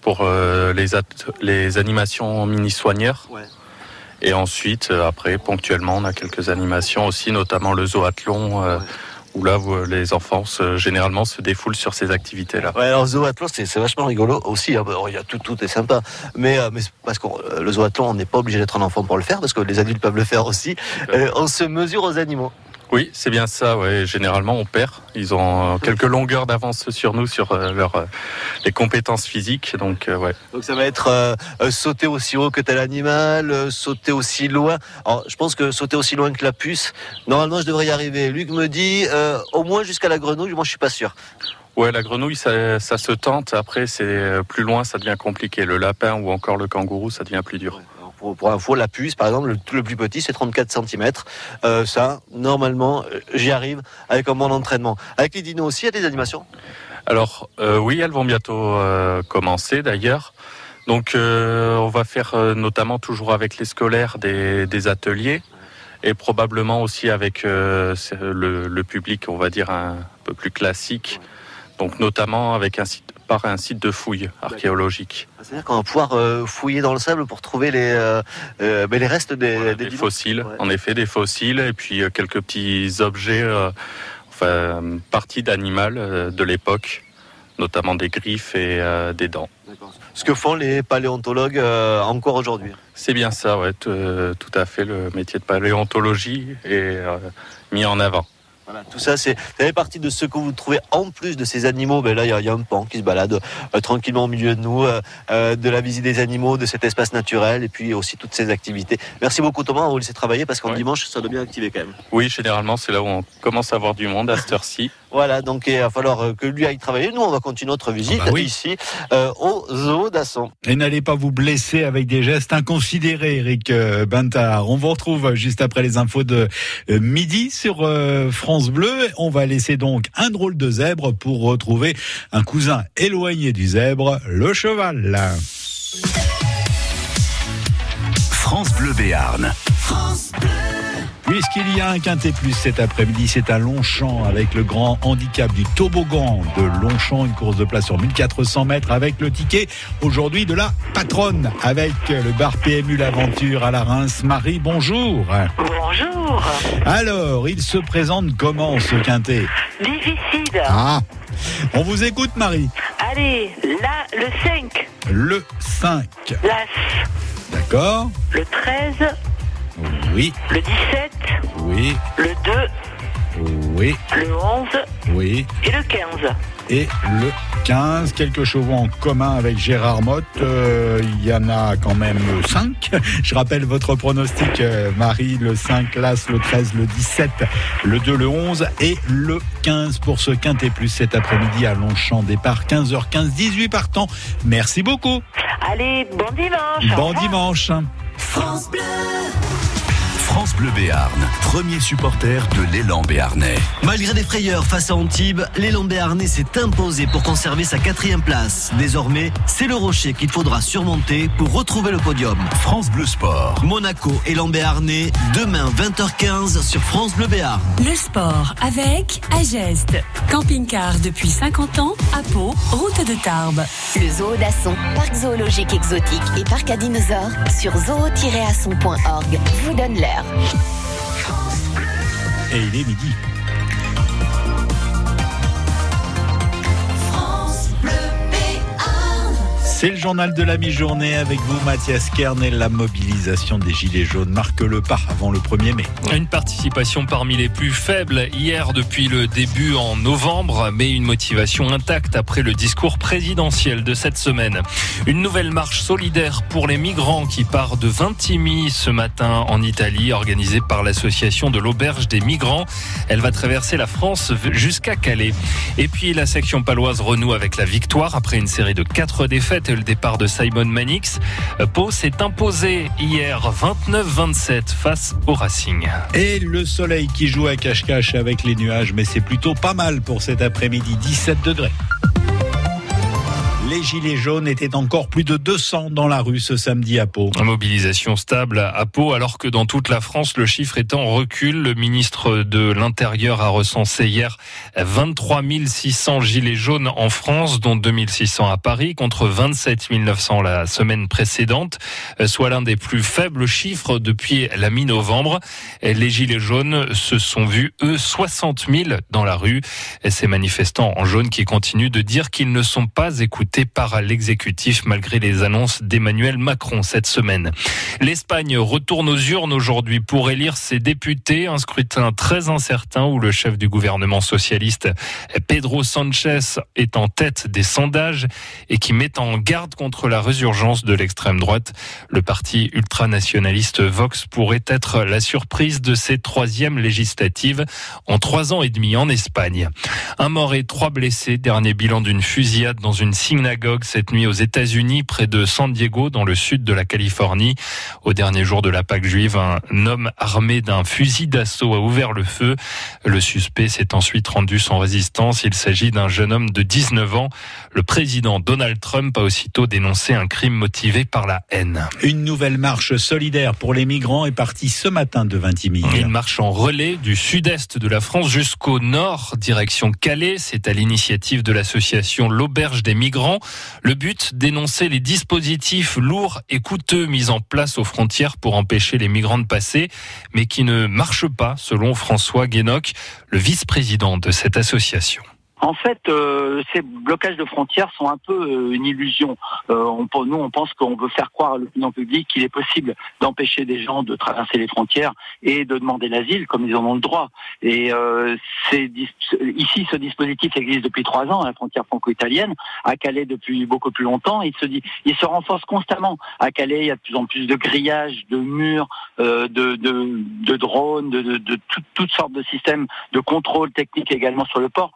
pour euh, les, les animations mini-soigneurs. Ouais. Et ensuite, après, ponctuellement, on a quelques animations aussi, notamment le zoathlon, Ouais. Où là, vous- les enfants se- généralement se défoulent sur ces activités-là. Ouais, alors zoathlon, c'est c'est vachement rigolo aussi. hein. Y a tout, tout est sympa. Mais, euh, mais parce que euh, le zoathlon, on n'est pas obligé d'être un enfant pour le faire, parce que les adultes peuvent le faire aussi. Euh, on se mesure aux animaux. Oui, c'est bien ça. Ouais. Généralement, on perd. Ils ont euh, quelques longueurs d'avance sur nous, sur euh, leur, euh, les compétences physiques. Donc, euh, ouais. Donc ça va être euh, sauter aussi haut que tel animal, sauter aussi loin. Alors je pense que sauter aussi loin que la puce, normalement je devrais y arriver. Luc me dit au moins jusqu'à la grenouille, moi je suis pas sûr. Ouais, la grenouille, ça, ça se tente. Après, c'est plus loin, ça devient compliqué. Le lapin ou encore le kangourou, ça devient plus dur. Pour, pour info, la puce, par exemple, le, le plus petit, c'est 34 cm. Euh, ça, normalement, euh, j'y arrive avec un bon entraînement. Avec les dinos aussi, il y a des animations? Alors, euh, oui, elles vont bientôt commencer d'ailleurs. Donc, on va faire notamment toujours avec les scolaires des, des ateliers et probablement aussi avec le public, on va dire, un peu plus classique. Donc, notamment avec un site, par un site de fouilles archéologiques. C'est-à-dire qu'on va pouvoir euh, fouiller dans le sable pour trouver les, euh, euh, les restes des, Voilà, des fossiles, Ouais. en effet, des fossiles, et puis euh, quelques petits objets, enfin, parties d'animal de l'époque, notamment des griffes et des dents. Ce que font les paléontologues encore aujourd'hui. C'est bien ça, ouais, tout à fait. Le métier de paléontologie est mis en avant. Voilà, tout ça, c'est fait partie de ce que vous trouvez en plus de ces animaux. Ben là, il y, a- il y a un pan qui se balade euh, tranquillement au milieu de nous, euh, euh, de la visite des animaux, de cet espace naturel, et puis aussi toutes ces activités. Merci beaucoup Thomas, on vous laisser travailler parce qu'en dimanche, ça doit bien activer quand même. Oui, généralement, c'est là où on commence à avoir du monde à cette heure-ci. Voilà, donc il va falloir euh, que lui aille travailler. Nous, on va continuer notre visite bah oui. ici euh, au zoo d'Asson. Et n'allez pas vous blesser avec des gestes inconsidérés, Eric euh, Bintard. On vous retrouve juste après les infos de midi sur France Bleu. On va laisser donc un drôle de zèbre pour retrouver un cousin éloigné du zèbre, le cheval. France Bleu Béarn. France Bleu. Puisqu'il y a un quintet plus cet après-midi, c'est à Longchamp avec le grand handicap du toboggan de Longchamp, une course de place sur 1400 mètres avec le ticket aujourd'hui de la patronne avec le bar PMU L'Aventure à la Reims. Marie, bonjour. Bonjour. Alors, il se présente comment ce quintet? Difficile. Ah, on vous écoute Marie. Allez, là, le 5, Le 5, l'As, d'accord le 13, Oui, le 17, oui, le 2, oui, le 11 oui. et le 15. et le 15. Quelques chevaux en commun avec Gérard Motte. Euh, Il y en a quand même 5. Je rappelle votre pronostic, euh, Marie, le 5, l'As, le 13, le 17, le 2, le 11 et le 15 pour ce quintet plus cet après-midi à Longchamp. Départ 15h15, 18 partants. Merci beaucoup. Allez, bon dimanche. Bon dimanche. France Bleu. France Bleu Béarn, premier supporter de l'élan béarnais. Malgré des frayeurs face à Antibes, l'élan béarnais s'est imposé pour conserver sa quatrième place. Désormais, c'est le rocher qu'il faudra surmonter pour retrouver le podium. France Bleu Sport. Monaco et Béarnais, demain 20h15 sur France Bleu Béarn. Le sport avec Ageste. Camping-car depuis 50 ans à Pau, route de Tarbes. Le zoo d'Asson, parc zoologique exotique et parc à dinosaures sur zoo-asson.org vous donne l'heure. Et il est midi. C'est le journal de la mi-journée avec vous, Mathias Kern, et la mobilisation des Gilets jaunes marque le pas avant le 1er mai. Une participation parmi les plus faibles hier depuis le début en novembre, mais une motivation intacte après le discours présidentiel de cette semaine. Une nouvelle marche solidaire pour les migrants qui part de Vintimille ce matin en Italie, organisée par l'association de l'Auberge des migrants. Elle va traverser la France jusqu'à Calais. Et puis la section paloise renoue avec la victoire après une série de quatre défaites le départ de Simon Manix. Pau s'est imposé hier 29-27 face au Racing. Et le soleil qui joue à cache-cache avec les nuages, mais c'est plutôt pas mal pour cet après-midi, 17 degrés. Les gilets jaunes étaient encore plus de 200 dans la rue ce samedi à Pau. Mobilisation stable à Pau, alors que dans toute la France, le chiffre est en recul. Le ministre de l'Intérieur a recensé hier 23 600 gilets jaunes en France, dont 2600 à Paris, contre 27 900 la semaine précédente, soit l'un des plus faibles chiffres depuis la mi-novembre. Les gilets jaunes se sont vus, eux, 60 000 dans la rue. Ces manifestants en jaune qui continuent de dire qu'ils ne sont pas écoutés par l'exécutif malgré les annonces d'Emmanuel Macron cette semaine. L'Espagne retourne aux urnes aujourd'hui pour élire ses députés, un scrutin très incertain où le chef du gouvernement socialiste Pedro Sanchez est en tête des sondages et qui met en garde contre la résurgence de l'extrême droite. Le parti ultranationaliste Vox pourrait être la surprise de ces troisièmes législatives en trois ans et demi en Espagne. Un mort et trois blessés, dernier bilan d'une fusillade dans une synagogue cette nuit aux États-Unis, près de San Diego, dans le sud de la Californie. Au dernier jour de la Pâque juive, un homme armé d'un fusil d'assaut a ouvert le feu. Le suspect s'est ensuite rendu sans résistance. Il s'agit d'un jeune homme de 19 ans. Le président Donald Trump a aussitôt dénoncé un crime motivé par la haine. Une nouvelle marche solidaire pour les migrants est partie ce matin de Vintimille. Une marche en relais du sud-est de la France jusqu'au nord, direction Calais. C'est à l'initiative de l'association L'Auberge des migrants. Le but, dénoncer les dispositifs lourds et coûteux mis en place aux frontières pour empêcher les migrants de passer, mais qui ne marchent pas, selon François Guénoc, le vice-président de cette association. En fait, euh, ces blocages de frontières sont un peu euh, une illusion. Euh, on, nous, on pense qu'on veut faire croire à l'opinion publique qu'il est possible d'empêcher des gens de traverser les frontières et de demander l'asile comme ils en ont le droit. Et ici, ce dispositif existe depuis trois ans à la frontière franco-italienne, à Calais depuis beaucoup plus longtemps. Il se dit, il se renforce constamment. À Calais, il y a de plus en plus de grillages, de murs, de, de, de, drones, de, de, toutes sortes de systèmes de contrôle technique également sur le port.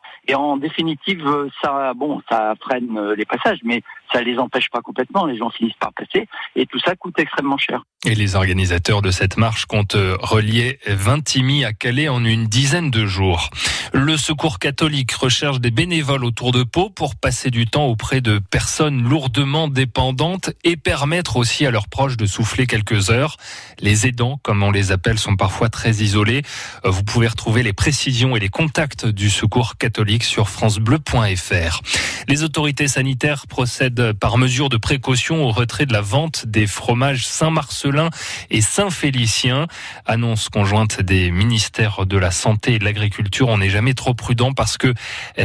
Définitive, ça, bon, ça freine euh, les passages, mais ça les empêche pas complètement. Les gens finissent par passer, et tout ça coûte extrêmement cher. Et les organisateurs de cette marche comptent relier Vintimille à Calais en une dizaine de jours. Le Secours catholique recherche des bénévoles autour de Pau pour passer du temps auprès de personnes lourdement dépendantes et permettre aussi à leurs proches de souffler quelques heures. Les aidants, comme on les appelle, sont parfois très isolés. Vous pouvez retrouver les précisions et les contacts du Secours catholique sur francebleu.fr. Les autorités sanitaires procèdent par mesure de précaution au retrait de la vente des fromages Saint-Marcelin et Saint-Félicien. Annonce conjointe des ministères de la Santé et de l'Agriculture. On n'est jamais trop prudent parce que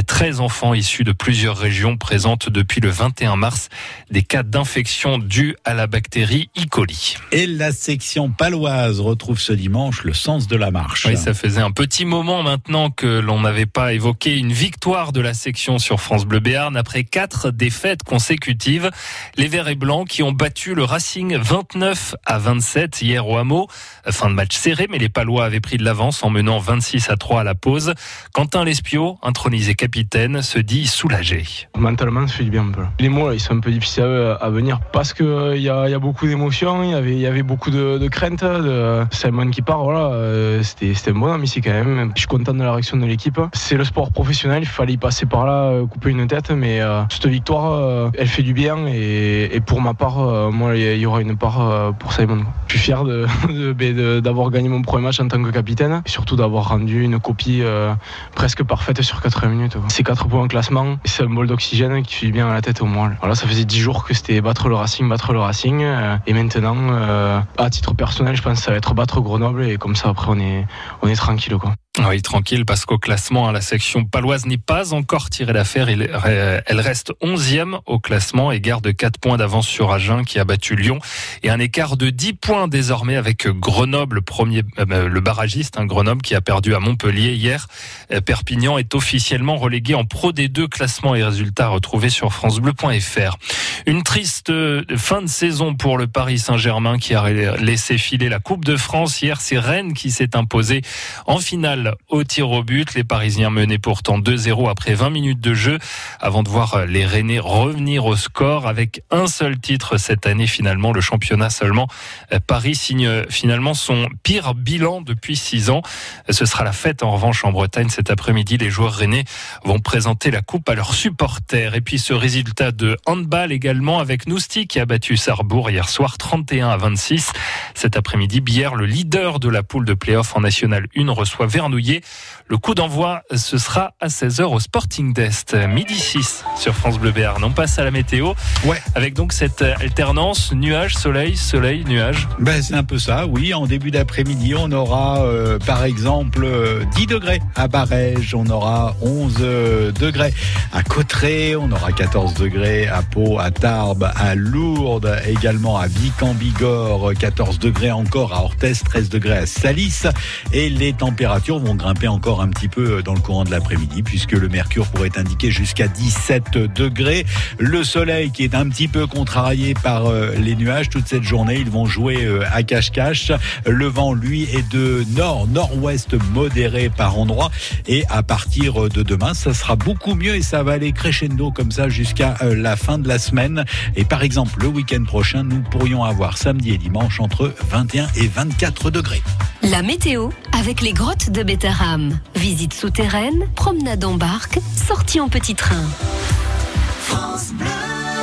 13 enfants issus de plusieurs régions présentent depuis le 21 mars des cas d'infection dus à la bactérie E. coli. Et la section paloise retrouve ce dimanche le sens de la marche. Oui, ça faisait un petit moment maintenant que l'on n'avait pas évoqué une victoire de la section sur France Bleu Béarn après quatre défaites consécutives. Les Verts et Blancs qui ont battu le Racing 29 à 27 hier au hameau. Fin de match serré, mais les Palois avaient pris de l'avance en menant 26 à 3 à la pause. Quentin Lespio, intronisé capitaine, se dit soulagé. Mentalement, ça fait du bien un peu. Les mots, ils sont un peu difficiles à, venir parce qu'il euh, y, a, beaucoup d'émotions, il y avait, beaucoup de, de craintes. De Simon qui part, voilà, euh, c'était un bon ami ici quand même. Je suis content de la réaction de l'équipe. C'est le sport professionnel, fallait y passer par là, euh, couper une tête, mais cette victoire, elle fait du bien et, pour ma part, moi, il y aura une part pour Simon. Je suis fier *laughs* d'avoir gagné mon premier match en tant que capitaine et surtout d'avoir rendu une copie presque parfaite sur 80 minutes. C'est 4 points en classement, c'est un bol d'oxygène qui fait bien à la tête au moins. Voilà, ça faisait 10 jours que c'était battre le Racing, battre le Racing. et maintenant, à titre personnel, je pense que ça va être battre Grenoble et comme ça après on est, on est tranquille. Quoi. Oui, tranquille, parce qu'au classement, hein, la section paloise n'est pas encore tirée d'affaire. Euh, Elle reste 11e au classement et garde 4 points d'avance sur Agen qui a battu Lyon et un écart de 10 points désormais avec Grenoble, premier, euh, le barragiste, hein, Grenoble qui a perdu à Montpellier hier. Euh, Perpignan est officiellement relégué en Pro D2 classement et résultats retrouvés sur francebleu.fr. Une triste fin de saison pour le Paris Saint-Germain qui a laissé filer la Coupe de France. Hier, c'est Rennes qui s'est imposé en finale au tir au but. Les Parisiens menaient pourtant 2-0 après 20 minutes de jeu avant de voir les Rennais revenir au score avec un seul titre cette année finalement, le championnat seulement. Paris signe finalement son pire bilan depuis 6 ans. Ce sera la fête en revanche en Bretagne cet après-midi. Les joueurs rennais vont présenter la coupe à leurs supporters. Et puis ce résultat de handball également avec Nousty qui a battu Sarrebourg hier soir 31 à 26. Cet après-midi, Bière, le leader de la poule de play-off en National 1, reçoit Le coup d'envoi, ce sera à 16h au Sporting d'Est, midi 6 sur France Bleu Béarn. On passe à la météo. Ouais. Avec donc cette alternance nuage, soleil, soleil, nuage. Ben, c'est un peu ça, oui. En début d'après-midi, on aura euh, par exemple euh, 10 degrés à Barège, on aura 11 euh, degrés à Cotteret, on aura 14 degrés à Pau, à Tarbes, à Lourdes, également à Vic en Bigorre, 14 degrés encore à Orthez, 13 degrés à Salis. Et les températures vont grimper encore un petit peu dans le courant de l'après-midi puisque le mercure pourrait indiquer jusqu'à 17 degrés. Le soleil qui est un petit peu contrarié par euh, les nuages toute cette journée, ils vont jouer euh, à cache-cache. Le vent, lui, est de nord, nord-ouest modéré par endroits. Et à partir de demain, ça sera beaucoup mieux et ça va aller crescendo comme ça jusqu'à euh, la fin de la semaine. Et par exemple, le week-end prochain, nous pourrions avoir samedi et dimanche entre 21 et 24 degrés. La météo avec les grottes de Visite souterraine, promenade en barque, sortie en petit train. France Bleu.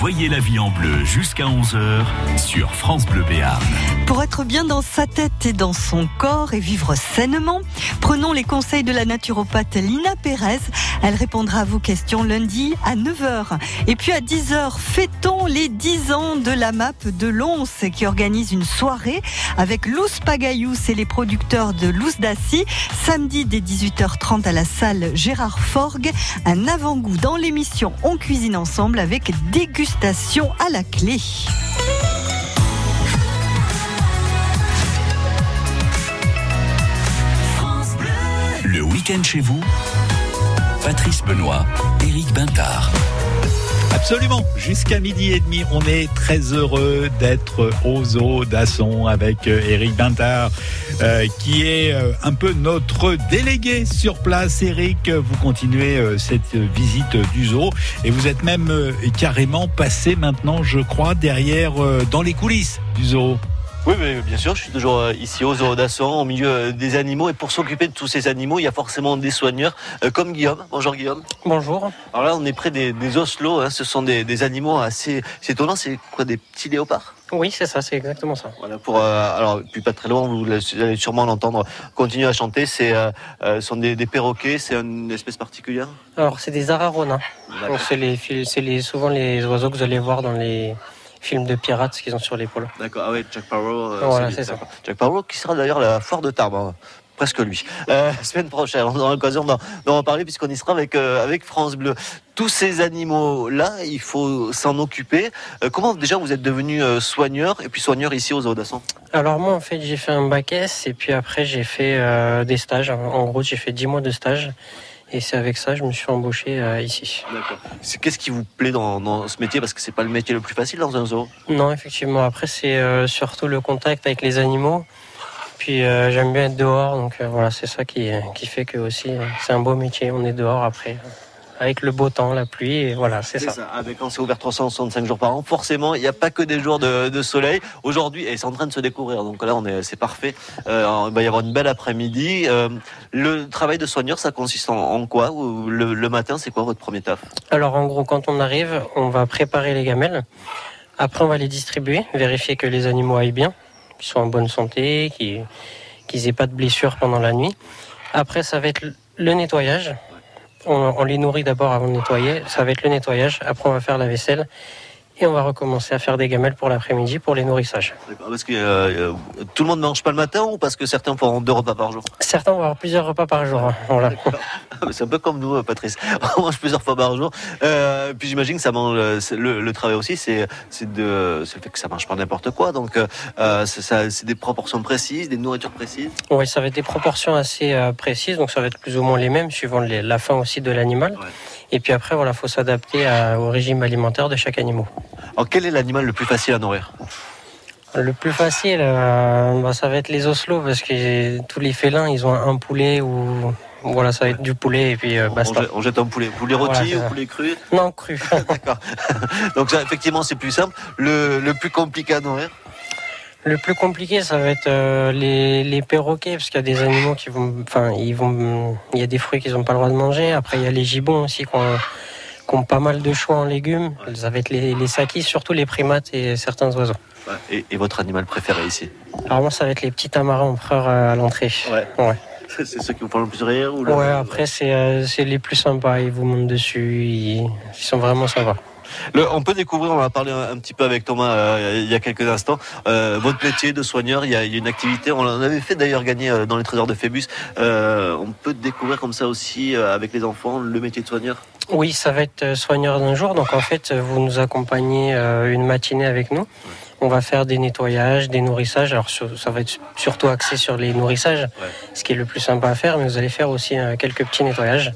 Voyez la vie en bleu jusqu'à 11h sur France Bleu Béarn. Pour être bien dans sa tête et dans son corps et vivre sainement, prenons les conseils de la naturopathe Lina Pérez. Elle répondra à vos questions lundi à 9h. Et puis à 10h, fêtons les 10 ans de la MAP de Lons qui organise une soirée avec Luz Pagayous et les producteurs de Luz d'Assis. Samedi dès 18h30 à la salle Gérard Forgue. Un avant-goût dans l'émission On cuisine ensemble avec dégustation à la clé. Le week-end chez vous, Patrice Benoît, Éric Bintard. Absolument. Jusqu'à midi et demi, on est très heureux d'être au zoo d'Asson avec euh, Eric Bintard, euh, qui est euh, un peu notre délégué sur place. Eric, vous continuez euh, cette visite du zoo et vous êtes même euh, carrément passé maintenant, je crois, derrière, euh, dans les coulisses du zoo. Oui, mais bien sûr, je suis toujours euh, ici au zoo d'Asson, au milieu euh, des animaux. Et pour s'occuper de tous ces animaux, il y a forcément des soigneurs, euh, comme Guillaume. Bonjour Guillaume. Bonjour. Alors là, on est près des, des hein. Ce sont des, des animaux assez c'est étonnant. C'est quoi, des petits léopards? Oui, c'est ça, c'est exactement ça. Voilà pour euh, alors puis pas très loin, vous allez sûrement l'entendre continuer à chanter. C'est euh, euh, sont des, des perroquets. C'est une espèce particulière? Alors, c'est des ararona. D'accord. Donc, c'est les, fil- c'est les, souvent les oiseaux que vous allez voir dans les films de pirates qu'ils ont sur l'épaule. D'accord. Ah ouais, Jack Sparrow. euh, Voilà, c'est ça. Jack Sparrow qui sera d'ailleurs la foire de Tarbes. hein. Presque lui. Euh, semaine prochaine, on aura l'occasion d'en parler puisqu'on y sera avec, euh, avec France Bleu. Tous ces animaux-là, il faut s'en occuper. Euh, comment déjà vous êtes devenu soigneur et puis soigneur ici aux d'Asson Alors, moi, en fait, j'ai fait un bac S et puis après, j'ai fait des stages. En gros, j'ai fait 10 mois de stage. Et c'est avec ça que je me suis embauché euh, ici. C'est- Qu'est-ce qui vous plaît dans, dans ce métier? Parce que c'est pas le métier le plus facile dans un zoo. Non, effectivement. Après, c'est euh, surtout le contact avec les animaux. Puis euh, j'aime bien être dehors, donc voilà, c'est ça qui, qui fait que aussi c'est un beau métier. On est dehors après, avec le beau temps, la pluie, et voilà, c'est ça. Avec quand c'est ouvert 365 jours par an, forcément, il n'y a pas que des jours de, de soleil. Aujourd'hui, et c'est en train de se découvrir, donc là, on est, c'est parfait. Euh, il va y avoir une belle après-midi. Euh, le travail de soigneur, ça consiste en, en quoi? Le, le matin, c'est quoi votre premier taf? Alors en gros, quand on arrive, on va préparer les gamelles. Après, on va les distribuer, vérifier que les animaux aillent bien, qu'ils soient en bonne santé, qu'ils qu'ils aient pas de blessures pendant la nuit. Après, ça va être le nettoyage. On, les nourrit d'abord avant de nettoyer. Ça va être le nettoyage. Après, on va faire la vaisselle. Et on va recommencer à faire des gamelles pour l'après-midi pour les nourrissages. Parce que euh, tout le monde ne mange pas le matin ou parce que certains font deux repas par jour? Certains vont avoir plusieurs repas par jour. hein. Voilà. Ah, C'est un peu comme nous, euh, Patrice. *laughs* On mange plusieurs fois par jour. Euh, puis j'imagine que ça mange. euh, Le, le travail aussi, c'est de, le fait que ça mange pas n'importe quoi. Donc, euh, euh, c'est des proportions précises, des nourritures précises? Oui, ça va être des proportions assez euh, précises, donc ça va être plus ou moins les mêmes suivant les- la faim aussi de l'animal. Et puis après, voilà, faut s'adapter au régime alimentaire de chaque animal. Alors, quel est l'animal le plus facile à nourrir Le plus facile, euh, bah, ça va être les oslos parce que tous les félins, ils ont un poulet ou voilà, ça va être du poulet et puis euh, on, basta. jette, on jette un poulet. Poulet rôti Voilà, ou poulet cru Non, cru. *laughs* D'accord. Donc, ça, effectivement, c'est plus simple. Le, le plus compliqué à nourrir Le plus compliqué, ça va être euh, les, les perroquets, parce qu'il y a des animaux qui vont, enfin, ils vont, il y a des fruits qu'ils n'ont pas le droit de manger. Après, il y a les gibbons aussi qui ont, qui ont pas mal de choix en légumes. Ça va être les, les sakis, surtout les primates et certains oiseaux. et, et votre animal préféré ici Alors moi, ça va être les petits tamarins empereurs euh, à l'entrée. Ouais. Ouais. *laughs* C'est ceux qui vous font le plus rire ou le- Ouais, après, c'est euh, c'est les plus sympas. Ils vous montent dessus. Ils, ils sont vraiment sympas. Le- on peut découvrir, on a parlé un, un petit peu avec Thomas euh, il y a quelques instants, euh, votre métier de soigneur, il y, a, il y a une activité, on en avait fait d'ailleurs gagner euh, dans les trésors de Phébus, on peut découvrir comme ça aussi avec les enfants le métier de soigneur? Oui, ça va être soigneur d'un jour. Donc en fait, vous nous accompagnez une matinée avec nous. On va faire des nettoyages, des nourrissages. Alors ça va être surtout axé sur les nourrissages, ce qui est le plus sympa à faire. Mais vous allez faire aussi quelques petits nettoyages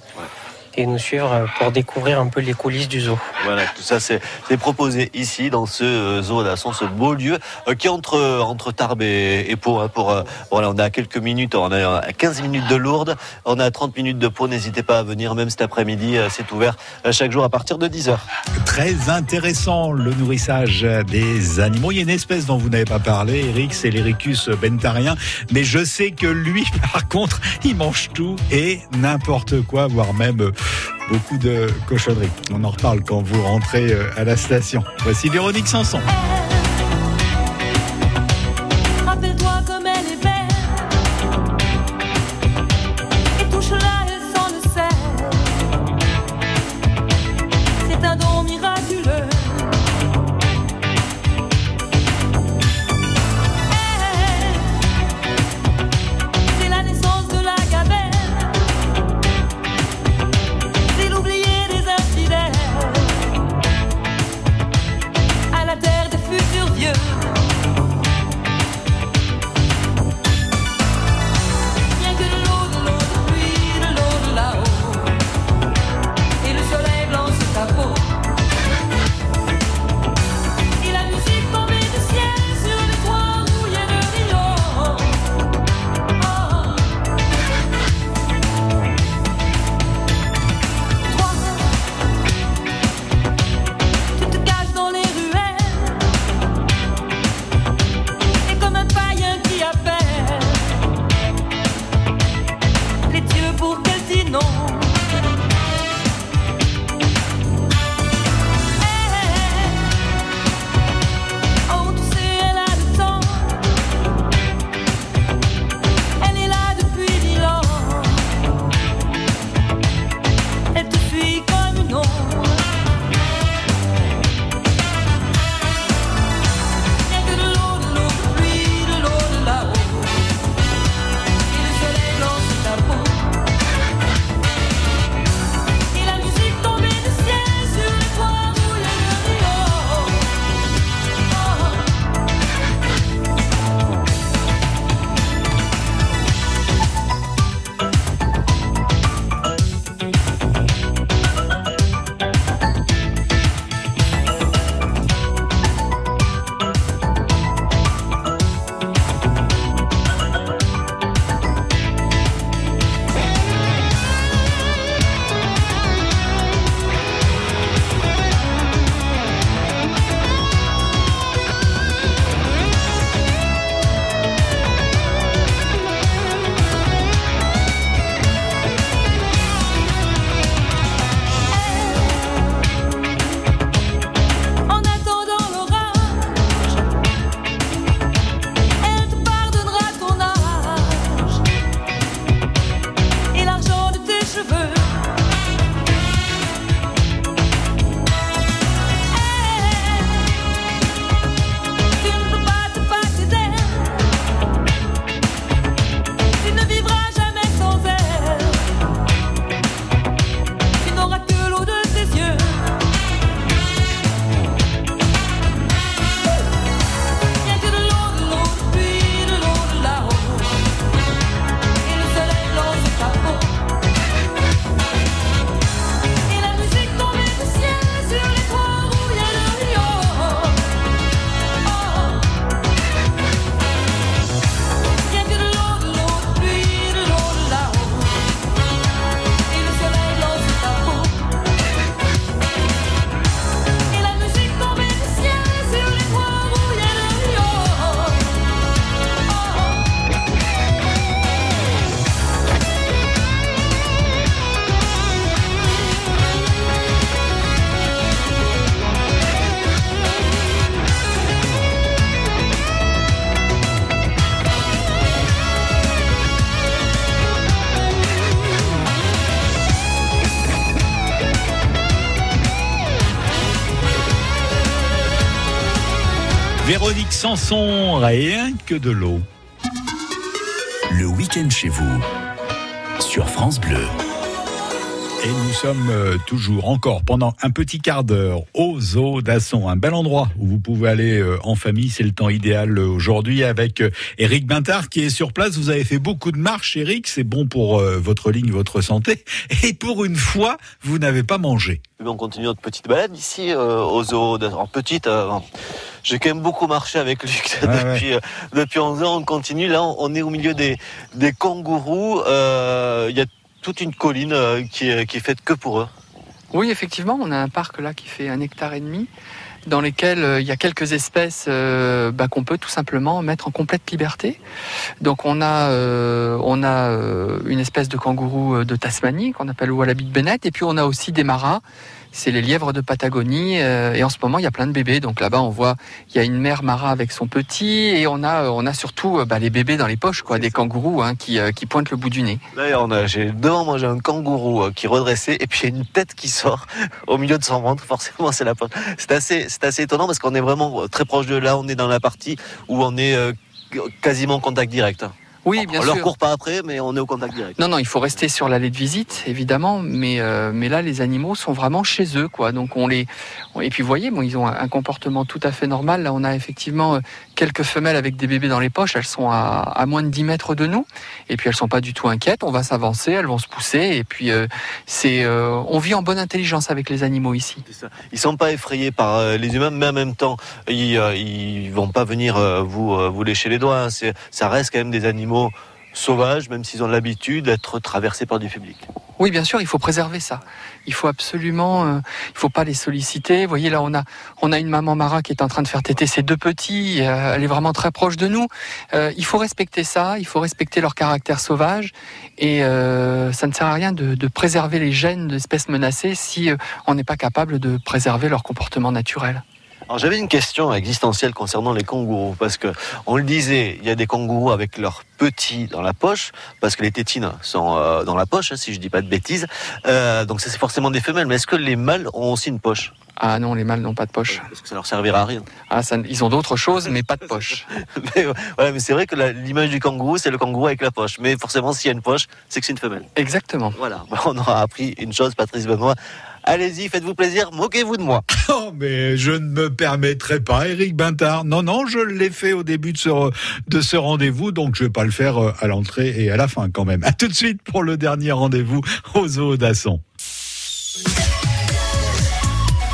et nous suivre euh, pour découvrir un peu les coulisses du zoo. Voilà, tout ça c'est proposé ici dans ce euh, zoo d'Asson, ce beau lieu euh, qui est entre entre Tarbes et, et Pau. hein, pour voilà, on est à quelques minutes, on est à 15 minutes de Lourdes, on est à 30 minutes de Pau. N'hésitez pas à venir, même cet après-midi, c'est ouvert chaque jour à partir de 10 h Très intéressant le nourrissage des animaux. Il y a une espèce dont vous n'avez pas parlé, Eric, c'est l'Ericus bentarien. Mais je sais que lui, *laughs* par contre, il mange tout et n'importe quoi, voire même euh, beaucoup de cochonneries. On en reparle quand vous rentrez euh, à la station. Voici Véronique Sanson. Rien que de l'eau. Le week-end chez vous, sur France Bleu. Et nous sommes euh, toujours encore pendant un petit quart d'heure au zoo d'Asson, un bel endroit où vous pouvez aller euh, en famille. C'est le temps idéal euh, aujourd'hui avec Eric Bintard qui est sur place. Vous avez fait beaucoup de marches, Eric. C'est bon pour votre ligne, votre santé. *laughs* Et pour une fois, vous n'avez pas mangé. On continue notre petite balade ici au zoo. En petite, j'ai quand même beaucoup marché avec Luc depuis, depuis 11 ans. On continue. Là, on est au milieu des, des kangourous. Il y a toute une colline euh, qui est, faite que pour eux. Oui, effectivement, on a un parc là qui fait un hectare et demi dans lesquels euh, il y a quelques espèces euh, bah, qu'on peut tout simplement mettre en complète liberté. Donc on a, on a une espèce de kangourou de Tasmanie qu'on appelle Wallaby de Bennett, et puis on a aussi des maras c'est les lièvres de Patagonie. Euh, et en ce moment, il y a plein de bébés. Donc là-bas, on voit, il y a une mère Mara avec son petit, et on a, on a surtout euh, bah, les bébés dans les poches, quoi, des kangourous hein, qui, euh, qui pointent le bout du nez. D'ailleurs, j'ai devant moi j'ai un kangourou qui est redressé, et puis une tête qui sort *laughs* au milieu de son ventre. Forcément, c'est la poche. C'est assez, c'est assez étonnant parce qu'on est vraiment très proche de là. On est dans la partie où on est quasiment en contact direct. Oui, bien on sûr. leur court pas après, mais on est au contact direct. Non, non, il faut rester sur l'allée de visite, évidemment, mais euh, mais là, les animaux sont vraiment chez eux, quoi. Donc on les et puis vous voyez, bon, ils ont un comportement tout à fait normal. Là, on a effectivement euh, quelques femelles avec des bébés dans les poches. Elles sont à, à moins de 10 mètres de nous, et puis elles sont pas du tout inquiètes. On va s'avancer, elles vont se pousser, et puis euh, c'est on vit en bonne intelligence avec les animaux ici. Ça. Ils sont pas effrayés par les humains, mais en même temps, ils ils vont pas venir vous vous lécher les doigts. Hein. Ça reste quand même des animaux sauvages, même s'ils ont l'habitude d'être traversés par du public. Oui, bien sûr, il faut préserver ça. Il faut absolument, euh, il faut pas les solliciter. Vous voyez, là, on a, on a une maman Mara qui est en train de faire téter ses deux petits. Euh, elle est vraiment très proche de nous. Euh, il faut respecter ça. Il faut respecter leur caractère sauvage. Et ça ne sert à rien de préserver les gènes d'espèces menacées si on n'est pas capable de préserver leur comportement naturel. Alors j'avais une question existentielle concernant les kangourous parce que on le disait, il y a des kangourous avec leurs petits dans la poche parce que les tétines sont euh, dans la poche, hein, si je dis pas de bêtises. Euh, donc c'est forcément des femelles. Mais est-ce que les mâles ont aussi une poche? Ah non, les mâles n'ont pas de poche. Parce que ça leur servira à rien. Ah, ça, ils ont d'autres choses, mais pas de poche. *laughs* mais, mais c'est vrai que l'image du kangourou, c'est le kangourou avec la poche. Mais forcément, s'il y a une poche, c'est que c'est une femelle. Exactement. Voilà, *laughs* on aura appris une chose, Patrice Benoît. Allez-y, faites-vous plaisir, moquez-vous de moi. *laughs* Oh, mais je ne me permettrai pas, Eric Bintard. Non, non, je l'ai fait au début de ce, de ce rendez-vous, donc je vais pas le faire euh, à l'entrée et à la fin quand même. À tout de suite pour le dernier rendez-vous aux zoo d'Asson.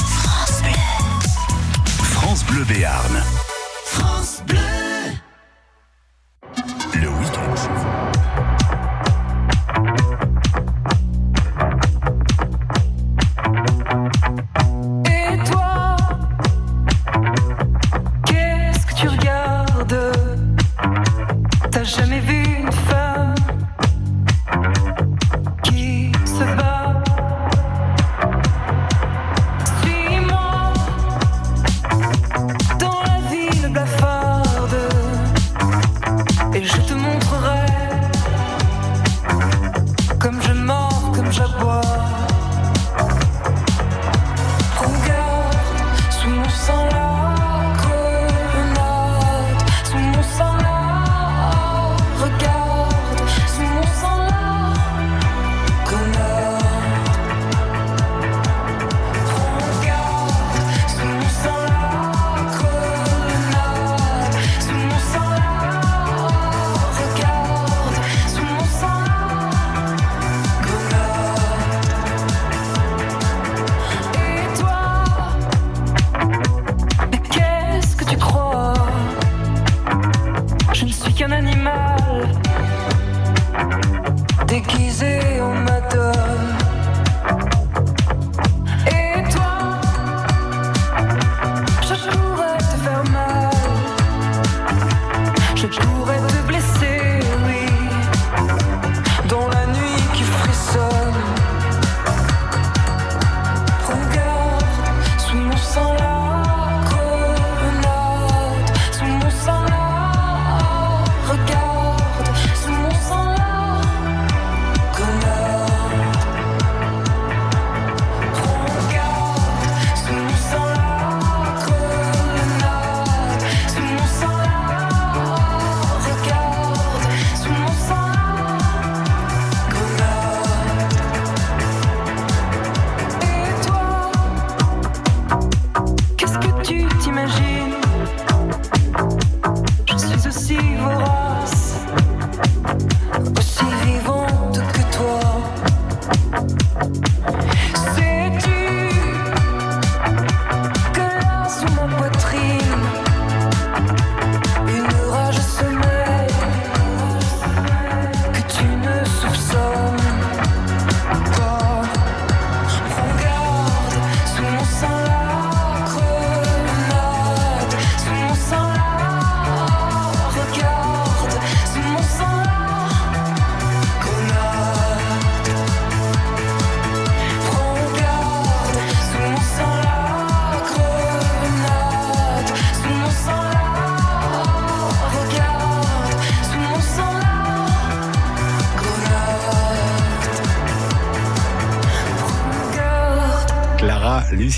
France Bleu. France Bleu Béarn.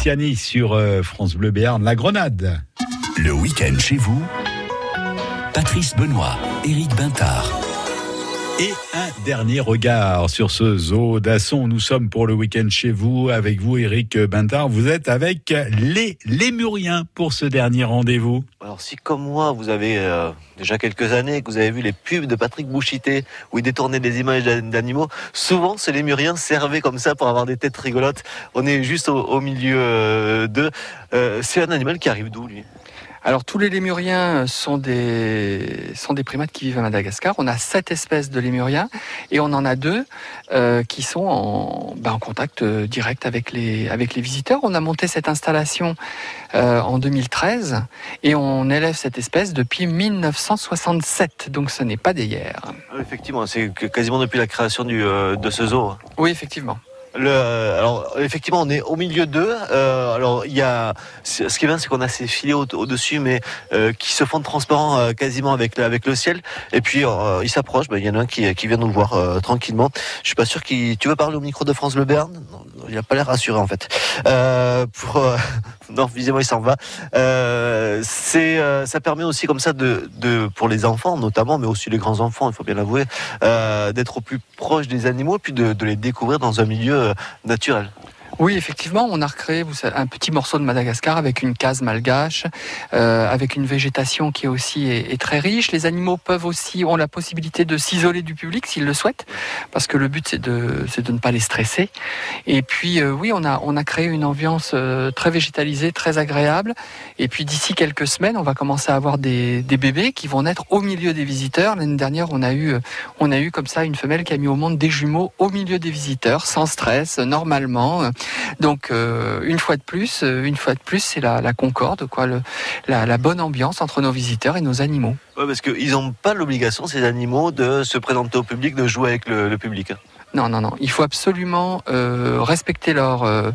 Luciani sur euh, France Bleu Béarn, la Grenade. Le week-end chez vous, Patrice Benoît, Éric Bintard. Et un dernier regard sur ce zoo d'Asson. Nous sommes pour le week-end chez vous, avec vous, Eric Bintard. Vous êtes avec les Lémuriens pour ce dernier rendez-vous. Alors si comme moi, vous avez euh, déjà quelques années que vous avez vu les pubs de Patrick Bouchité où il détournait des images d'an- d'animaux, souvent ces lémuriens servaient comme ça pour avoir des têtes rigolotes. On est juste au, au milieu euh, d'eux. Euh, C'est un animal qui arrive d'où lui? Alors tous les lémuriens sont des, sont des primates qui vivent à Madagascar. On a sept espèces de lémuriens et on en a deux euh, qui sont en, ben, en contact euh, direct avec les, avec les visiteurs. On a monté cette installation euh, en 2013 et on élève cette espèce depuis 1967, donc ce n'est pas d'hier. Ah, Effectivement, c'est quasiment depuis la création du, euh, de ce zoo. Oui, effectivement. Alors effectivement, on est au milieu d'eux. Euh, alors il y a, ce qui est bien, c'est qu'on a ces filets au, dessus, mais euh, qui se font transparents euh, quasiment avec avec le ciel. Et puis ils s'approchent. Ben, Il y en a un qui, vient nous voir tranquillement. Je suis pas sûr qu'il. Tu veux parler au micro de France Le Bern Non, Il a pas l'air rassuré en fait. Pour *laughs* non, visiblement il s'en va. C'est ça permet aussi comme ça de, pour les enfants notamment, mais aussi les grands enfants, il faut bien l'avouer, d'être au plus proche des animaux, puis de les découvrir dans un milieu euh, naturel. Oui, effectivement, on a recréé un petit morceau de Madagascar avec une case malgache, euh, avec une végétation qui aussi est, est très riche. Les animaux peuvent aussi ont la possibilité de s'isoler du public s'ils le souhaitent, parce que le but c'est de c'est de ne pas les stresser. Et puis euh, oui, on a on a créé une ambiance euh, très végétalisée, très agréable. Et puis d'ici quelques semaines, on va commencer à avoir des, des bébés qui vont naître au milieu des visiteurs. L'année dernière, on a eu on a eu comme ça une femelle qui a mis au monde des jumeaux au milieu des visiteurs, sans stress, normalement. Donc euh, une fois de plus, euh, une fois de plus, c'est la, concorde, la, bonne ambiance entre nos visiteurs et nos animaux. Ouais, parce qu'ils n'ont pas l'obligation, ces animaux, de se présenter au public, de jouer avec le public. Non, non, non. Il faut absolument euh, respecter leur, euh,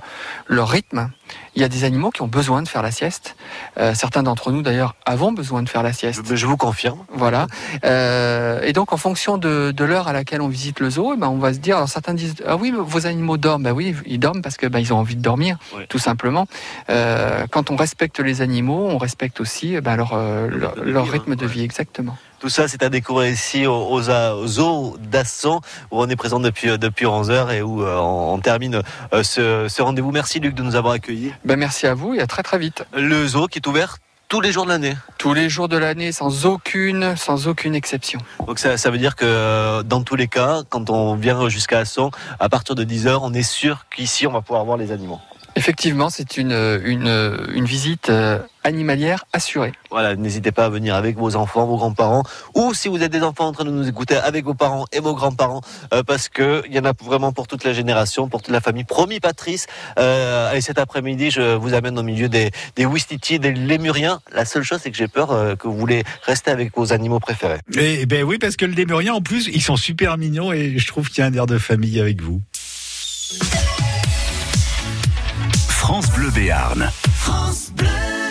leur rythme. Il y a des animaux qui ont besoin de faire la sieste. Euh, certains d'entre nous, d'ailleurs, avons besoin de faire la sieste. Je vous confirme. Voilà. Et donc, en fonction de, de l'heure à laquelle on visite le zoo, eh ben, on va se dire. Alors, certains disent Ah oui, vos animaux dorment. Ben oui, ils dorment parce que ben, ils ont envie de dormir, tout simplement. Quand on respecte les animaux, on respecte aussi eh ben, leur, leur, leur rythme de vie, exactement. Tout ça, c'est à découvrir ici aux, aux, d'Asson, où on est présent depuis, euh, depuis 11 heures et où euh, on, termine euh, ce, ce rendez-vous. Merci Luc de nous avoir accueillis. Ben, merci à vous et à très très vite. Le zoo qui est ouvert tous les jours de l'année. Tous les jours de l'année, sans aucune, sans aucune exception. Donc ça, ça veut dire que euh, dans tous les cas, quand on vient jusqu'à Asson, à partir de 10 heures, on est sûr qu'ici, on va pouvoir voir les animaux. Effectivement, c'est une, une, une visite euh, animalière assurée. Voilà, n'hésitez pas à venir avec vos enfants, vos grands-parents, ou si vous êtes des enfants en train de nous écouter, avec vos parents et vos grands-parents, euh, parce que il y en a vraiment pour toute la génération, pour toute la famille. Promis, Patrice. Euh, allez, cet après-midi, je vous amène au milieu des, des Ouistiti, des Lémuriens. La seule chose, c'est que j'ai peur euh, que vous voulez rester avec vos animaux préférés. Et ben oui, parce que le Lémurien, en plus, ils sont super mignons et je trouve qu'il y a un air de famille avec vous. France Bleu Béarn. France Bleu.